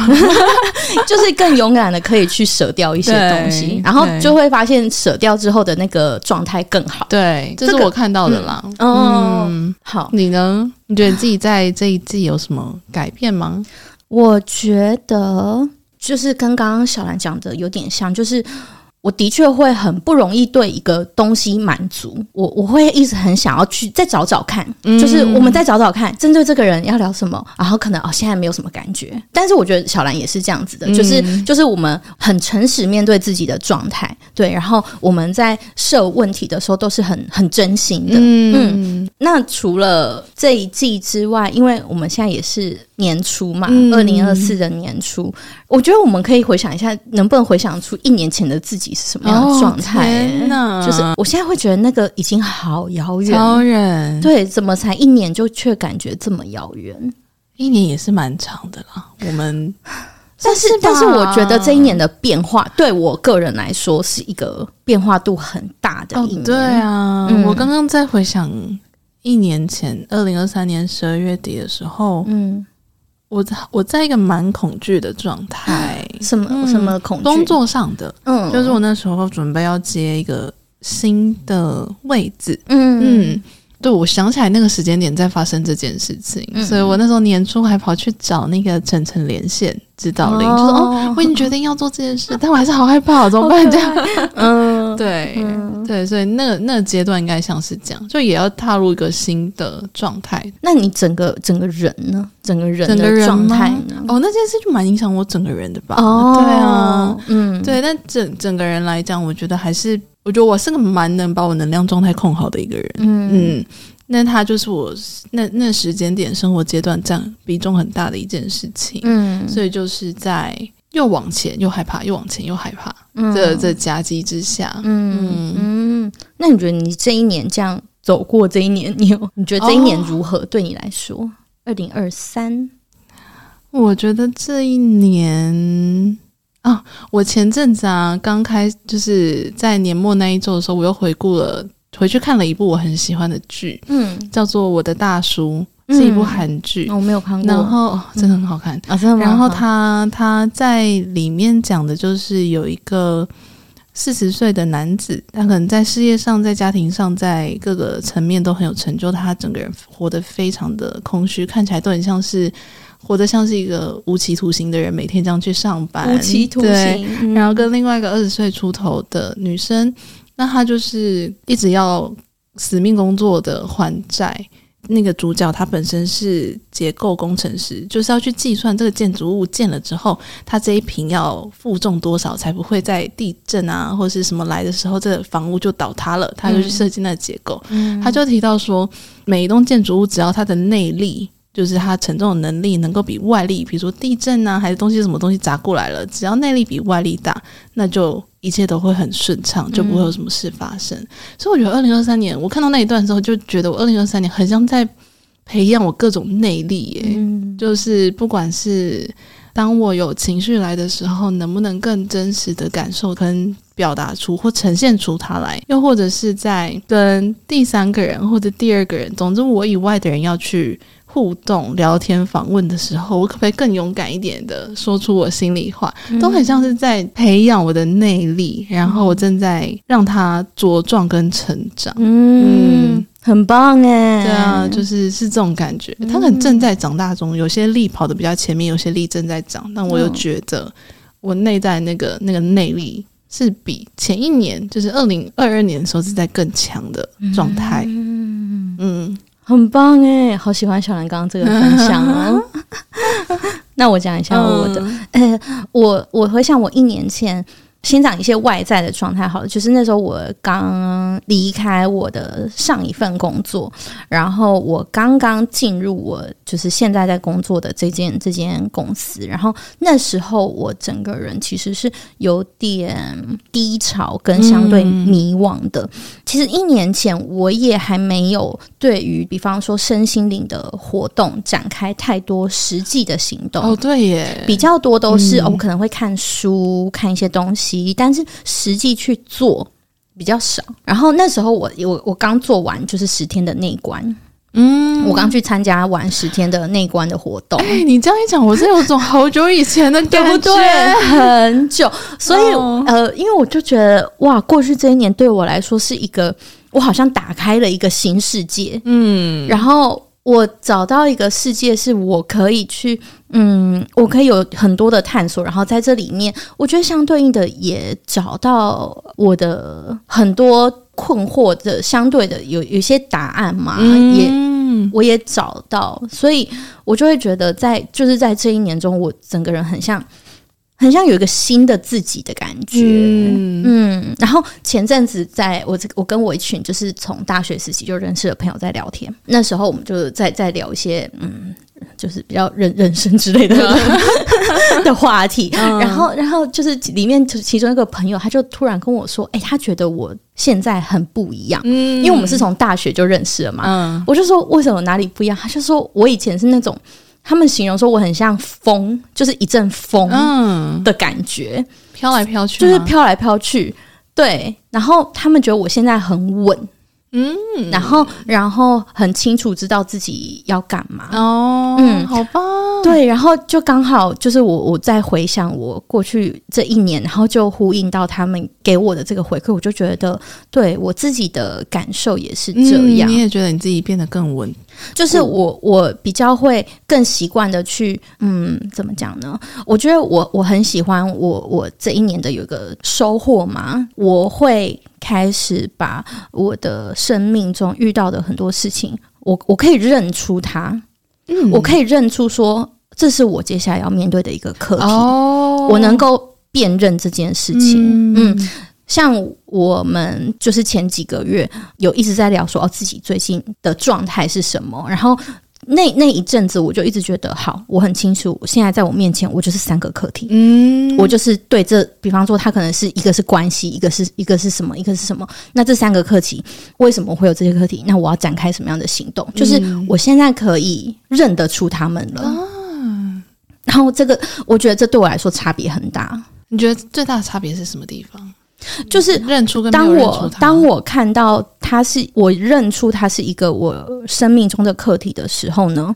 [laughs] 就是更勇敢的可以去舍掉一些东西，然后就会发现舍掉之后的那个状态更好。对，这是我看到的啦。嗯，好，你呢？你觉得自己在这一季有什么改变吗？我觉得就是跟刚刚小兰讲的有点像，就是。我的确会很不容易对一个东西满足，我我会一直很想要去再找找看，嗯，就是我们再找找看，针对这个人要聊什么，然后可能哦现在没有什么感觉，但是我觉得小兰也是这样子的，就是，嗯，就是我们很诚实面对自己的状态，对，然后我们在设问题的时候都是很很真心的，嗯，嗯，那除了这一季之外，因为我们现在也是。年初嘛，二零二四的年初，嗯，我觉得我们可以回想一下，能不能回想出一年前的自己是什么样的状态？就是我现在会觉得那个已经好遥远，超远。对，怎么才一年就却感觉这么遥远？一年也是蛮长的啦。我们，[laughs] 但是但是我觉得这一年的变化，对我个人来说是一个变化度很大的一年。哦，对啊，嗯，我刚刚在回想一年前，二零二三年十二月底的时候，嗯。我我在一个蛮恐惧的状态，[gasps] 什么、嗯、什么恐惧？工作上的，嗯，就是我那时候准备要接一个新的位置，嗯嗯。对，我想起来那个时间点在发生这件事情，嗯、所以我那时候年初还跑去找那个晨晨连线指导灵，哦、就说哦，我已经决定要做这件事，但我还是好害怕，怎么办？这样，[laughs] 嗯，对嗯对，所以那个那个阶段应该像是这样，就也要踏入一个新的状态。那你整个整个人呢？整个人的状态呢？哦，那件事就蛮影响我整个人的吧？哦，对啊，嗯，对，但整整个人来讲，我觉得还是。我觉得我是个蛮能把我能量状态控好的一个人，嗯嗯，那他就是我那那时间点生活阶段占比重很大的一件事情，嗯，所以就是在又往前又害怕，又往前又害怕，嗯，这这夹击之下，嗯嗯，那你觉得你这一年这样走过这一年，你有 [laughs] 你觉得这一年如何？对你来说？二零二三，我觉得这一年。啊，我前阵子啊，刚开就是在年末那一周的时候，我又回顾了，回去看了一部我很喜欢的剧，嗯，叫做《我的大叔》，嗯，是一部韩剧，我没有看过，然后，哦，真的很好看，嗯，啊，真的吗？然后他他在里面讲的就是有一个四十岁的男子，他可能在事业上、在家庭上、在各个层面都很有成就，他整个人活得非常的空虚，看起来都很像是。活得像是一个无期徒刑的人，每天这样去上班。无期徒刑，嗯、然后跟另外一个二十岁出头的女生，那她就是一直要死命工作的还债。那个主角他本身是结构工程师，就是要去计算这个建筑物建了之后，它这一平要负重多少，才不会在地震啊或是什么来的时候，这个房屋就倒塌了。他就去设计那个结构，嗯、他就提到说，每一栋建筑物只要它的内力。就是它承重的能力能够比外力，比如说地震啊，还是东西什么东西砸过来了，只要内力比外力大，那就一切都会很顺畅，就不会有什么事发生。嗯、所以我觉得二零二三年，我看到那一段的时候，就觉得我二零二三年很像在培养我各种内力耶，嗯、就是不管是当我有情绪来的时候，能不能更真实的感受跟表达出或呈现出它来，又或者是在跟第三个人或者第二个人，总之我以外的人要去。互动、聊天、访问的时候，我可不可以更勇敢一点的说出我心里话？嗯、都很像是在培养我的内力，然后我正在让它茁壮跟成长。嗯，嗯很棒哎！对啊，就是是这种感觉。它很正在长大中，有些力跑的比较前面，有些力正在长。但我又觉得，我内在那个那个内力是比前一年，就是二零二二年的时候是在更强的状态。嗯。嗯很棒诶，好喜欢小兰刚刚这个分享哦。[laughs] 那我讲一下我的，呃，我我回想我一年前。先讲一些外在的状态好了，就是那时候我刚离开我的上一份工作，然后我刚刚进入我就是现在在工作的这间这间公司，然后那时候我整个人其实是有点低潮跟相对迷惘的。嗯、其实一年前我也还没有对于比方说身心灵的活动展开太多实际的行动。哦，对耶，比较多都是、嗯、哦，我可能会看书，看一些东西。但是实际去做比较少。然后那时候我我我刚做完就是十天的内观，嗯，我刚去参加完十天的内观的活动。哎，你这样一讲，我是有种好久以前的感觉，[laughs] 对不对？很久。所以、哦、呃，因为我就觉得哇，过去这一年对我来说是一个，我好像打开了一个新世界，嗯，然后。我找到一个世界，是我可以去，嗯，我可以有很多的探索，然后在这里面，我觉得相对应的也找到我的很多困惑的相对的有有一些答案嘛，嗯、也我也找到，所以我就会觉得在就是在这一年中，我整个人很像。很像有一个新的自己的感觉，嗯，嗯，然后前阵子在我这，我跟我一群就是从大学时期就认识的朋友在聊天，那时候我们就在在聊一些嗯，就是比较人人生之类的 [laughs] [laughs] 的话题，嗯、然后然后就是里面其中一个朋友他就突然跟我说，哎、欸，他觉得我现在很不一样，嗯，因为我们是从大学就认识了嘛，嗯，我就说为什么哪里不一样？他就说我以前是那种。他们形容说我很像风，就是一阵风的感觉，飘来飘去，就是飘来飘去。对，然后他们觉得我现在很稳。嗯，然后，然后很清楚知道自己要干嘛。哦，嗯，好吧，对，然后就刚好就是我我在回想我过去这一年，然后就呼应到他们给我的这个回馈，我就觉得对我自己的感受也是这样。嗯，你也觉得你自己变得更稳，就是我我比较会更习惯的去，嗯，怎么讲呢？我觉得我我很喜欢我我这一年的有个收获嘛，我会。开始把我的生命中遇到的很多事情，我我可以认出它，嗯，我可以认出说这是我接下来要面对的一个课题，哦，我能够辨认这件事情，嗯，嗯，像我们就是前几个月有一直在聊说哦，自己最近的状态是什么，然后。那那一阵子，我就一直觉得好，我很清楚，现在在我面前，我就是三个课题。嗯，我就是对这，比方说，它可能是一个是关系，一个是一个是什么，一个是什么。那这三个课题为什么会有这些课题？那我要展开什么样的行动？就是我现在可以认得出他们了。嗯，然后这个，我觉得这对我来说差别很大。你觉得最大的差别是什么地方？就是认出跟当我当我看到他是我认出他是一个我生命中的课题的时候呢，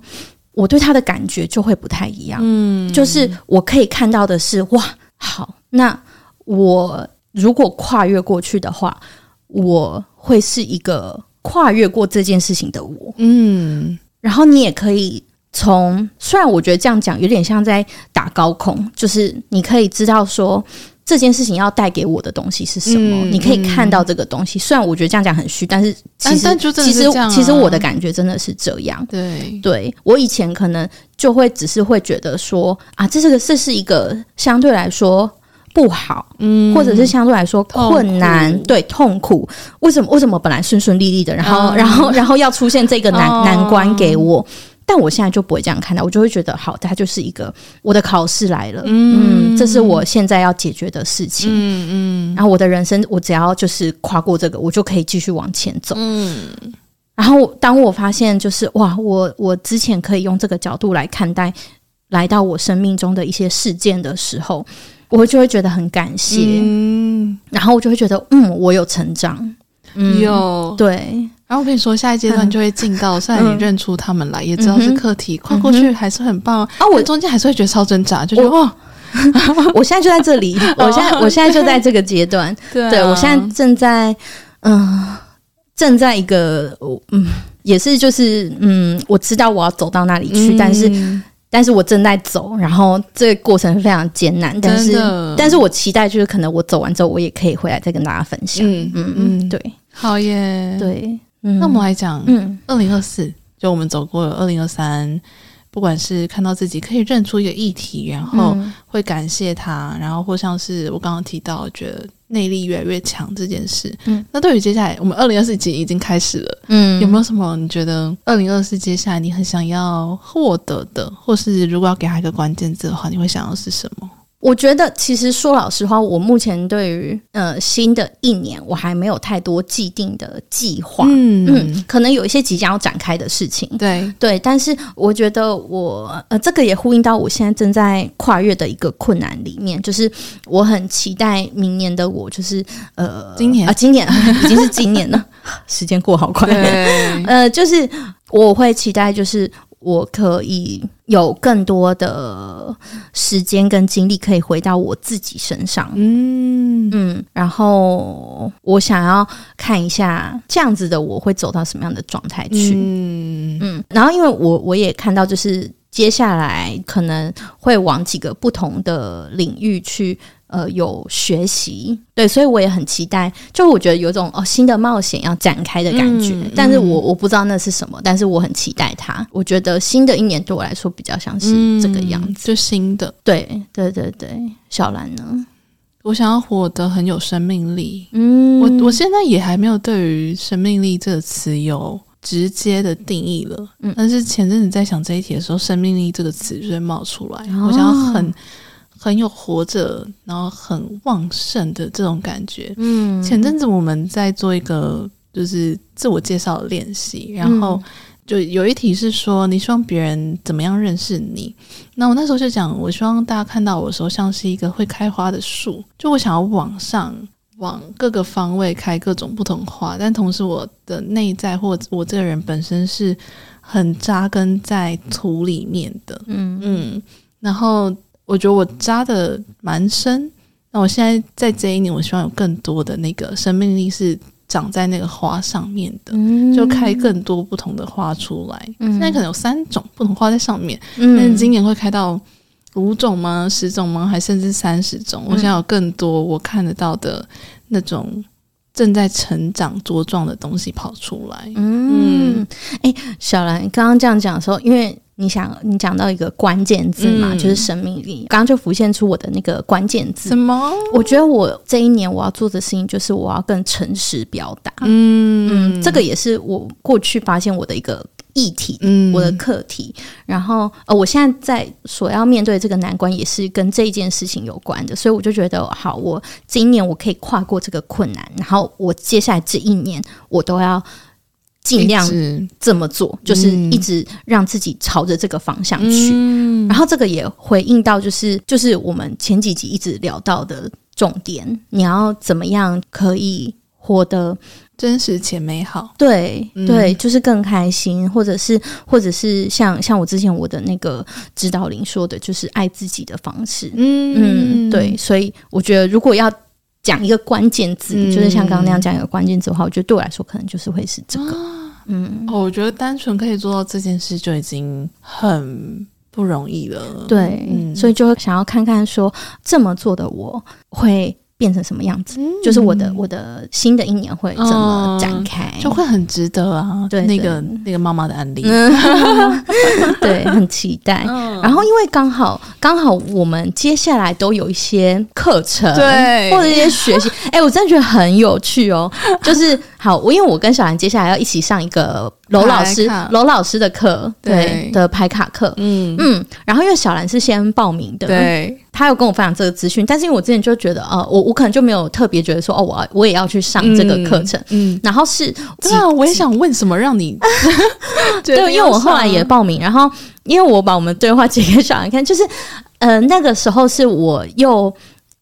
我对他的感觉就会不太一样。嗯，就是我可以看到的是，哇，好，那我如果跨越过去的话，我会是一个跨越过这件事情的我。嗯，然后你也可以从，虽然我觉得这样讲有点像在打高空，就是你可以知道说。这件事情要带给我的东西是什么？嗯、你可以看到这个东西。嗯、虽然我觉得这样讲很虚，但是其实其实其实我的感觉真的是这样。对，对我以前可能就会只是会觉得说啊，这是个这是一个相对来说不好，嗯，或者是相对来说困难，痛对，痛苦。为什么为什么本来顺顺利利的，然后、嗯、然后然后要出现这个难、哦、难关给我？但我现在就不会这样看待，我就会觉得好，它就是一个我的考试来了，嗯，嗯，这是我现在要解决的事情，嗯嗯，然后我的人生，我只要就是跨过这个，我就可以继续往前走，嗯。然后当我发现，就是哇，我我之前可以用这个角度来看待来到我生命中的一些事件的时候，我就会觉得很感谢，嗯，然后我就会觉得，嗯，我有成长，嗯，有。对。然后我跟你说，下一阶段就会进到，虽然你认出他们来，也知道是课题，跨过去还是很棒啊。我中间还是会觉得超挣扎，就觉得哦，[laughs] 我现在就在这里，[laughs] 我现在我现在就在这个阶段，[laughs] 对，我现在正在嗯，正在一个嗯，也是就是嗯，我知道我要走到那里去，但是但是我正在走，然后这个过程非常艰难，但是但是我期待就是可能我走完之后，我也可以回来再跟大家分享，嗯嗯嗯，对，好耶，对。那我们来讲，嗯，二零二四，就我们走过了二零二三，不管是看到自己可以认出一个议题，然后会感谢他，然后或像是我刚刚提到，觉得内力越来越强这件事，嗯，那对于接下来我们二零二四集已经开始了，嗯，有没有什么你觉得二零二四接下来你很想要获得的，或是如果要给他一个关键字的话，你会想要是什么？我觉得，其实说老实话，我目前对于呃新的一年，我还没有太多既定的计划。嗯嗯，可能有一些即将要展开的事情。对对，但是我觉得我呃，这个也呼应到我现在正在跨越的一个困难里面，就是我很期待明年的我，就是呃，今年啊，今年 [laughs] 已经是今年了，[laughs] 时间过好快。[laughs] 呃，就是我会期待，就是。我可以有更多的时间跟精力，可以回到我自己身上。嗯嗯，然后我想要看一下这样子的我会走到什么样的状态去。嗯嗯，然后因为我我也看到，就是接下来可能会往几个不同的领域去。呃，有学习，对，所以我也很期待。就我觉得有种哦新的冒险要展开的感觉，嗯、但是我我不知道那是什么，但是我很期待它。我觉得新的一年对我来说比较像是这个样子，嗯、就新的。对对对对，小兰呢？我想要活得很有生命力。嗯，我我现在也还没有对于生命力这个词有直接的定义了。嗯，但是前阵子在想这一题的时候，生命力这个词就会冒出来。哦、我想要很。很有活着，然后很旺盛的这种感觉。嗯，前阵子我们在做一个就是自我介绍的练习，然后就有一题是说，你希望别人怎么样认识你？那我那时候就讲，我希望大家看到我的时候像是一个会开花的树，就我想要往上，往各个方位开各种不同花，但同时我的内在或我这个人本身是很扎根在土里面的。嗯嗯，然后。我觉得我扎的蛮深，那我现在在这一年，我希望有更多的那个生命力是长在那个花上面的，嗯、就开更多不同的花出来。嗯、现在可能有三种不同花在上面，嗯、但是今年会开到五种吗？十种吗？还甚至三十种？嗯、我想有更多我看得到的那种正在成长茁壮的东西跑出来。嗯，哎、嗯欸，小兰刚刚这样讲的时候，因为。你想，你讲到一个关键字嘛，嗯、就是生命力。刚刚就浮现出我的那个关键字。什么？我觉得我这一年我要做的事情，就是我要更诚实表达。嗯嗯，这个也是我过去发现我的一个议题，嗯，我的课题。然后呃，我现在在所要面对这个难关，也是跟这一件事情有关的。所以我就觉得，好，我今年我可以跨过这个困难，然后我接下来这一年我都要。尽量这么做，就是一直让自己朝着这个方向去。嗯、然后这个也回应到，就是就是我们前几集一直聊到的重点，你要怎么样可以活得真实且美好？对对，就是更开心，或者是或者是像像我之前我的那个指导灵说的，就是爱自己的方式。嗯嗯，对。所以我觉得，如果要讲一个关键字，嗯、就是像刚刚那样讲一个关键字的话，我觉得对我来说，可能就是会是这个。啊、嗯，哦，我觉得单纯可以做到这件事就已经很不容易了。对，嗯、所以就会想要看看说这么做的我会。变成什么样子？嗯、就是我的我的新的一年会怎么展开？嗯、就会很值得啊！对，那个那个妈妈的案例，[laughs] 对，很期待。嗯、然后，因为刚好刚好我们接下来都有一些课程，对，或者一些学习。[laughs] 哎、欸，我真的觉得很有趣哦！就是好，我因为我跟小兰接下来要一起上一个娄老师娄老师的课，对，对。的排卡课，嗯。嗯，然后因为小兰是先报名的，对，他有跟我分享这个资讯，但是因为我之前就觉得，呃，我我可能就没有特别觉得说，哦，我我也要去上这个课程，嗯，嗯然后是，对啊，我也想问什么让你，对，[laughs] 因为我后来也报名，然后因为我把我们对话截给小兰看，就是，呃，那个时候是我又。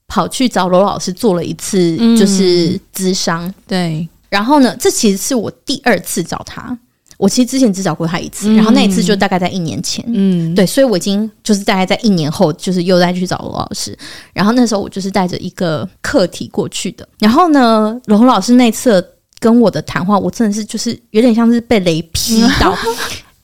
跑去找罗老师做了一次，就是咨商、嗯。对，然后呢，这其实是我第二次找他。我其实之前只找过他一次，嗯、然后那一次就大概在一年前。嗯，对，所以我已经就是大概在一年后，就是又再去找罗老师。然后那时候我就是带着一个课题过去的。然后呢，罗老师那次跟我的谈话，我真的是就是有点像是被雷劈到。[laughs]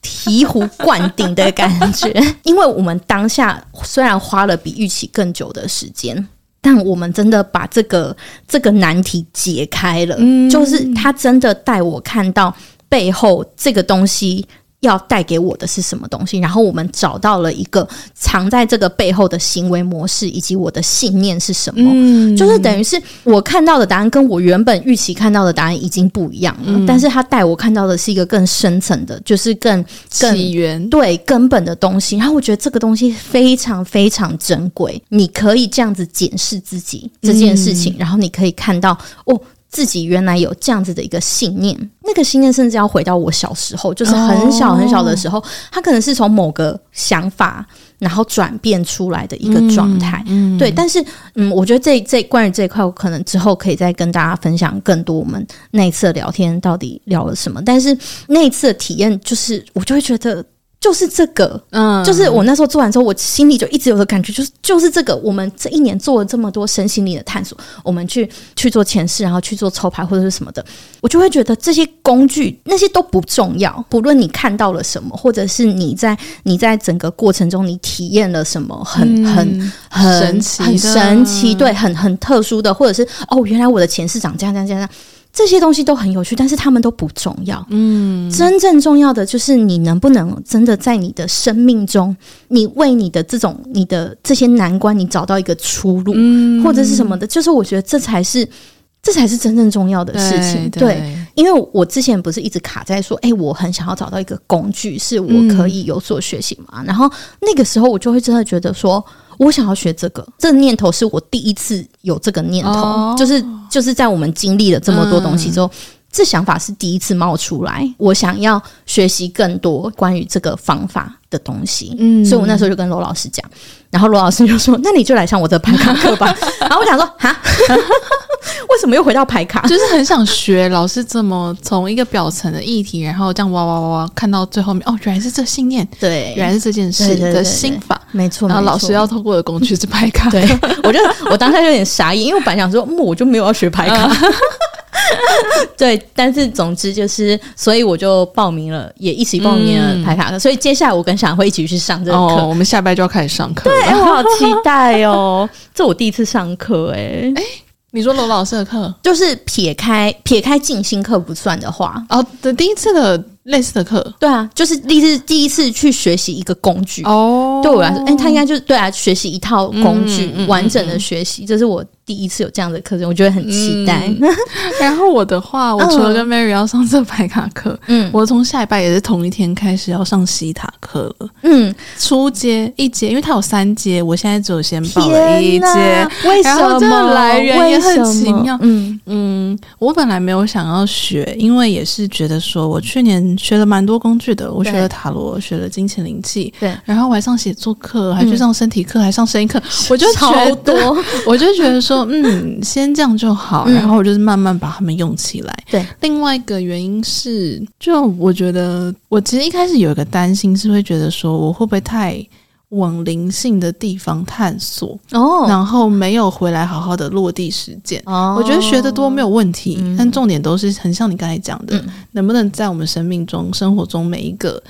醍醐灌顶的感觉，因为我们当下虽然花了比预期更久的时间，但我们真的把这个这个难题解开了。嗯，就是他真的带我看到背后这个东西。要带给我的是什么东西？然后我们找到了一个藏在这个背后的行为模式，以及我的信念是什么？嗯，就是等于是我看到的答案跟我原本预期看到的答案已经不一样了。嗯，但是他带我看到的是一个更深层的，就是更更起源对根本的东西。然后我觉得这个东西非常非常珍贵。你可以这样子检视自己这件事情，嗯，然后你可以看到哦。自己原来有这样子的一个信念，那个信念甚至要回到我小时候，就是很小很小的时候，哦、他可能是从某个想法然后转变出来的一个状态。嗯，对。但是，嗯，我觉得这这关于这一块，我可能之后可以再跟大家分享更多我们那一次的聊天到底聊了什么。但是那一次的体验，就是我就会觉得。就是这个，嗯，就是我那时候做完之后，我心里就一直有个感觉，就是就是这个。我们这一年做了这么多身心灵的探索，我们去去做前世，然后去做抽牌或者是什么的，我就会觉得这些工具那些都不重要。不论你看到了什么，或者是你在你在整个过程中你体验了什么很，很、嗯、很很神奇、很神奇，对，很很特殊的，或者是哦，原来我的前世长这样这样这样。这些东西都很有趣，但是他们都不重要。嗯，真正重要的就是你能不能真的在你的生命中，你为你的这种你的这些难关，你找到一个出路，嗯，或者是什么的。就是我觉得这才是这才是真正重要的事情。对，对，对，因为我之前不是一直卡在说，哎，我很想要找到一个工具，是我可以有所学习嘛。嗯，然后那个时候我就会真的觉得说。我想要学这个，这个念头是我第一次有这个念头，哦、就是就是在我们经历了这么多东西之后，嗯、这想法是第一次冒出来。我想要学习更多关于这个方法的东西，嗯，所以我那时候就跟罗老师讲，然后罗老师就说：“那你就来上我的排卡课吧。[laughs] ”然后我想说：“哈。[laughs] ”为什么又回到排卡？就是很想学老师怎么从一个表层的议题，然后这样哇哇哇哇看到最后面哦，原来是这信念，对，原来是这件事的心法，没错。然后老师要透过的工具是排卡，对，我就我当下有点傻眼，因为我本来想说，我就没有要学排卡，[laughs] [laughs] 对，但是总之就是，所以我就报名了，也一起报名了排卡课。所以接下来我跟小兰会一起去上这个课，我们下班就要开始上课，对，我好期 [laughs] 待哦，这我第一次上课，哎，哎。你说罗老师的课，就是撇开撇开静心课不算的话，哦，的第一次的。类似的课，对啊，就是第一次第一次去学习一个工具哦。对我来说，哎、欸，他应该就是对啊，学习一套工具，嗯嗯嗯嗯、完整的学习，这是我第一次有这样的课程，我觉得很期待。嗯、[laughs] 然后我的话，我除了跟 Mary 要上这牌卡课，嗯，我从下礼拜也是同一天开始要上西塔课了。嗯，初阶一阶，因为它有三阶，我现在只有先报了一阶。为什么？这来源也很奇妙。嗯嗯，我本来没有想要学，因为也是觉得说我去年。学了蛮多工具的，我学了塔罗，学了金钱灵气，对，然后我还上写作课，还去上身体课，还上声音课，嗯、[laughs] 我就超多，[laughs] 我就觉得说，[laughs] 嗯，先这样就好，然后我就是慢慢把它们用起来。对、嗯，另外一个原因是，就我觉得，我其实一开始有一个担心，是会觉得说，我会不会太。往灵性的地方探索，oh. 然后没有回来好好的落地实践。Oh. 我觉得学得多没有问题，嗯、但重点都是很像你刚才讲的，嗯、能不能在我们生命中、生活中每一个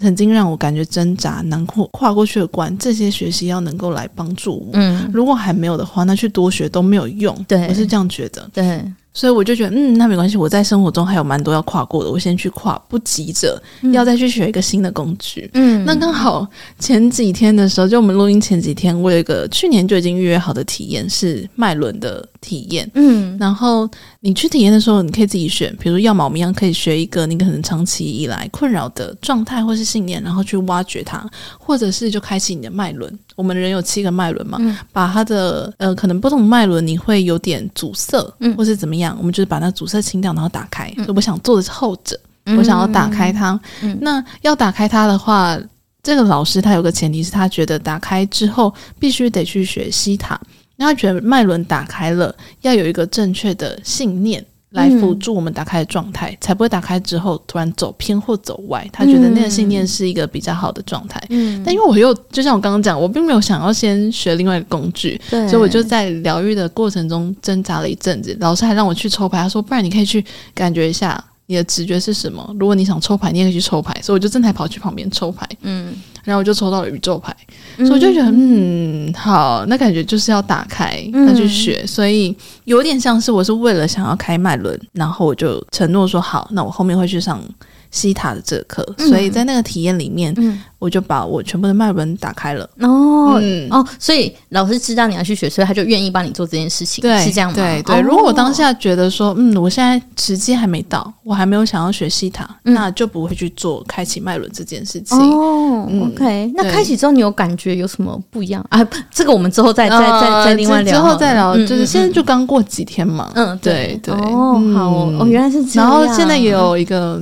曾经让我感觉挣扎、难过、跨过去的关，这些学习要能够来帮助我。嗯，如果还没有的话，那去多学都没有用。对，我是这样觉得。对。所以我就觉得，嗯，那没关系。我在生活中还有蛮多要跨过的，我先去跨，不急着要再去学一个新的工具。嗯，那刚好前几天的时候，就我们录音前几天，我有一个去年就已经预约好的体验，是麦伦的体验，嗯，然后你去体验的时候，你可以自己选，比如说要么我们一样可以学一个你可能长期以来困扰的状态或是信念，然后去挖掘它，或者是就开启你的脉轮。我们人有七个脉轮嘛，嗯、把它的呃可能不同脉轮你会有点阻塞，嗯，或是怎么样，我们就是把那阻塞清掉，然后打开。嗯、所以我想做的是后者，嗯、我想要打开它。嗯、那要打开它的话，这个老师他有个前提是他觉得打开之后必须得去学西塔。那他觉得脉轮打开了，要有一个正确的信念来辅助我们打开的状态，嗯、才不会打开之后突然走偏或走歪。他觉得那个信念是一个比较好的状态。嗯，但因为我又就像我刚刚讲，我并没有想要先学另外一个工具，所以我就在疗愈的过程中挣扎了一阵子。老师还让我去抽牌，他说：“不然你可以去感觉一下你的直觉是什么。如果你想抽牌，你也可以去抽牌。”所以我就正在跑去旁边抽牌。嗯。然后我就抽到了宇宙牌，所以我就觉得，嗯，好，那感觉就是要打开，那去学，所以有点像是我是为了想要开脉轮，然后我就承诺说好，那我后面会去上。希塔的这个课，嗯、所以在那个体验里面，嗯、我就把我全部的脉轮打开了。哦，嗯、哦，所以老师知道你要去学，所以他就愿意帮你做这件事情，对是这样吗？对对。哦、如果我当下觉得说，嗯，我现在时机还没到，我还没有想要学西塔，嗯、那就不会去做开启脉轮这件事情。哦、嗯、，OK。那开启之后，你有感觉有什么不一样啊？这个我们之后再再再再另外聊，之后再聊。就是现在就刚过几天嘛。嗯，对对。哦，好哦，原来是这样。然后现在也有一个。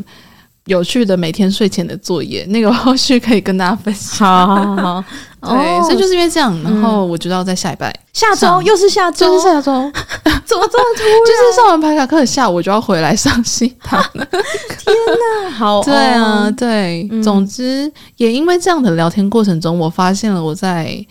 有趣的每天睡前的作业，那个后续可以跟大家分享。好，好，好，[laughs] 对，哦、所以就是因为这样，然后我觉得要在下礼拜，下周又是下周，就是下周，怎么这么突然？就是上完排卡课下午我就要回来上新堂了。[laughs] 天哪，好，[laughs] 对啊，对，嗯、总之也因为这样的聊天过程中，我发现了我在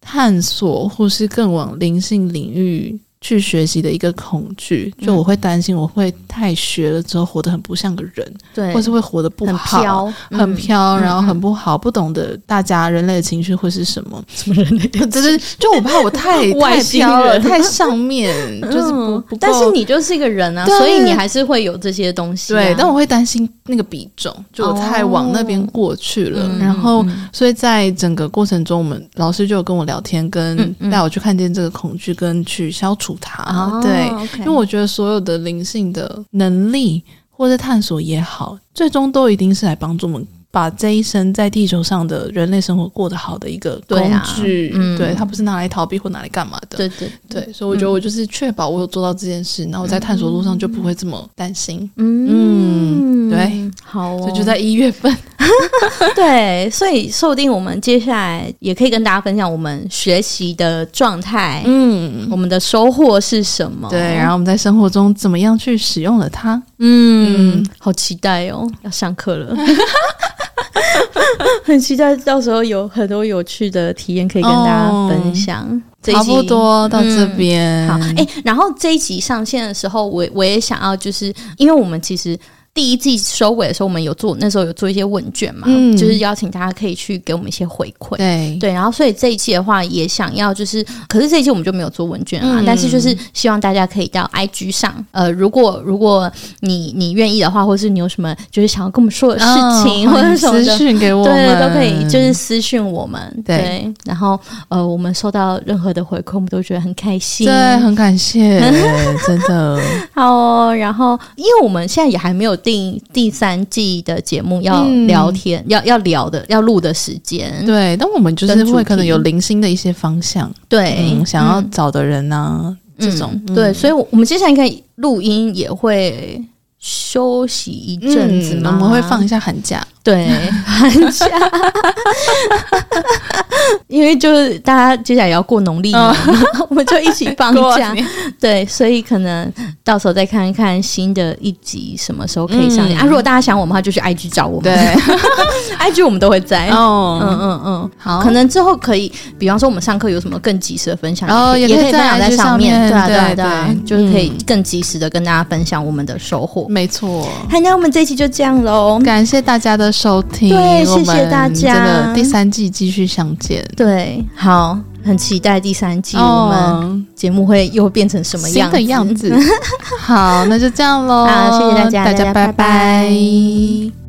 探索或是更往灵性领域。去学习的一个恐惧，就我会担心我会太学了之后活得很不像个人，对，或是会活得不好，很飘，很飘，然后很不好，不懂得大家人类的情绪会是什么，什么人类的，[laughs] 就是就我怕我太 [laughs] 外飘了，[laughs] 太上面，就是不，但是你就是一个人啊，所以你还是会有这些东西，对，但我会担心那个比重，就我太往那边过去了，然后所以在整个过程中，我们老师就有跟我聊天，跟带我去看见这个恐惧，跟去消除。它、哦、对，okay、因为我觉得所有的灵性的能力或者探索也好，最终都一定是来帮助我们把这一生在地球上的人类生活过得好的一个工具。对，啊嗯、对，它不是拿来逃避或拿来干嘛的。对对对，所以我觉得我就是确保我有做到这件事，然后我在探索路上就不会这么担心。嗯，嗯对，好、哦，所以就在一月份。[laughs] 对，所以说不定我们接下来也可以跟大家分享我们学习的状态，嗯，我们的收获是什么？对，然后我们在生活中怎么样去使用了它？嗯，嗯好期待哦，要上课了，[laughs] [laughs] 很期待到时候有很多有趣的体验可以跟大家分享。哦、差不多到这边、嗯，好，哎，然后这一集上线的时候，我我也想要，就是因为我们其实。第一季收尾的时候，我们有做，那时候有做一些问卷嘛，嗯、就是邀请大家可以去给我们一些回馈。对对，然后所以这一期的话，也想要就是，可是这一期我们就没有做问卷啊，嗯、但是就是希望大家可以到 IG 上，呃，如果如果你你愿意的话，或是你有什么就是想要跟我们说的事情，哦、或者什么私讯给我们，对，都可以就是私讯我们。对，对，然后呃，我们收到任何的回馈，我们都觉得很开心，对，很感谢，真的。[laughs] 好哦，然后因为我们现在也还没有。定第三季的节目要聊天，嗯、要要聊的，要录的时间。对，但我们就是会可能有零星的一些方向，对、嗯，想要找的人呢、啊，嗯、这种，对，嗯、所以，我们接下来应该录音也会休息一阵子嘛、嗯，我们会放一下寒假。对，[laughs] 寒假，[laughs] 因为就是大家接下来也要过农历年，[laughs] 我们就一起放假。对，所以可能到时候再看一看新的一集什么时候可以上线啊。如果大家想我们的话，就去 IG 找我们。对，IG 我们都会在。哦，嗯嗯嗯，好，可能之后可以，比方说我们上课有什么更及时的分享，然后也可以分享在上面。对对对，就是可以更及时的跟大家分享我们的收获。没错。好，那我们这一期就这样喽，感谢大家的。收听，对，谢谢大家。真的，第三季继续相见。对，好，很期待第三季我们节目会又会变成什么样的样子。[laughs] 好，那就这样喽。好，谢谢大家，大家拜拜。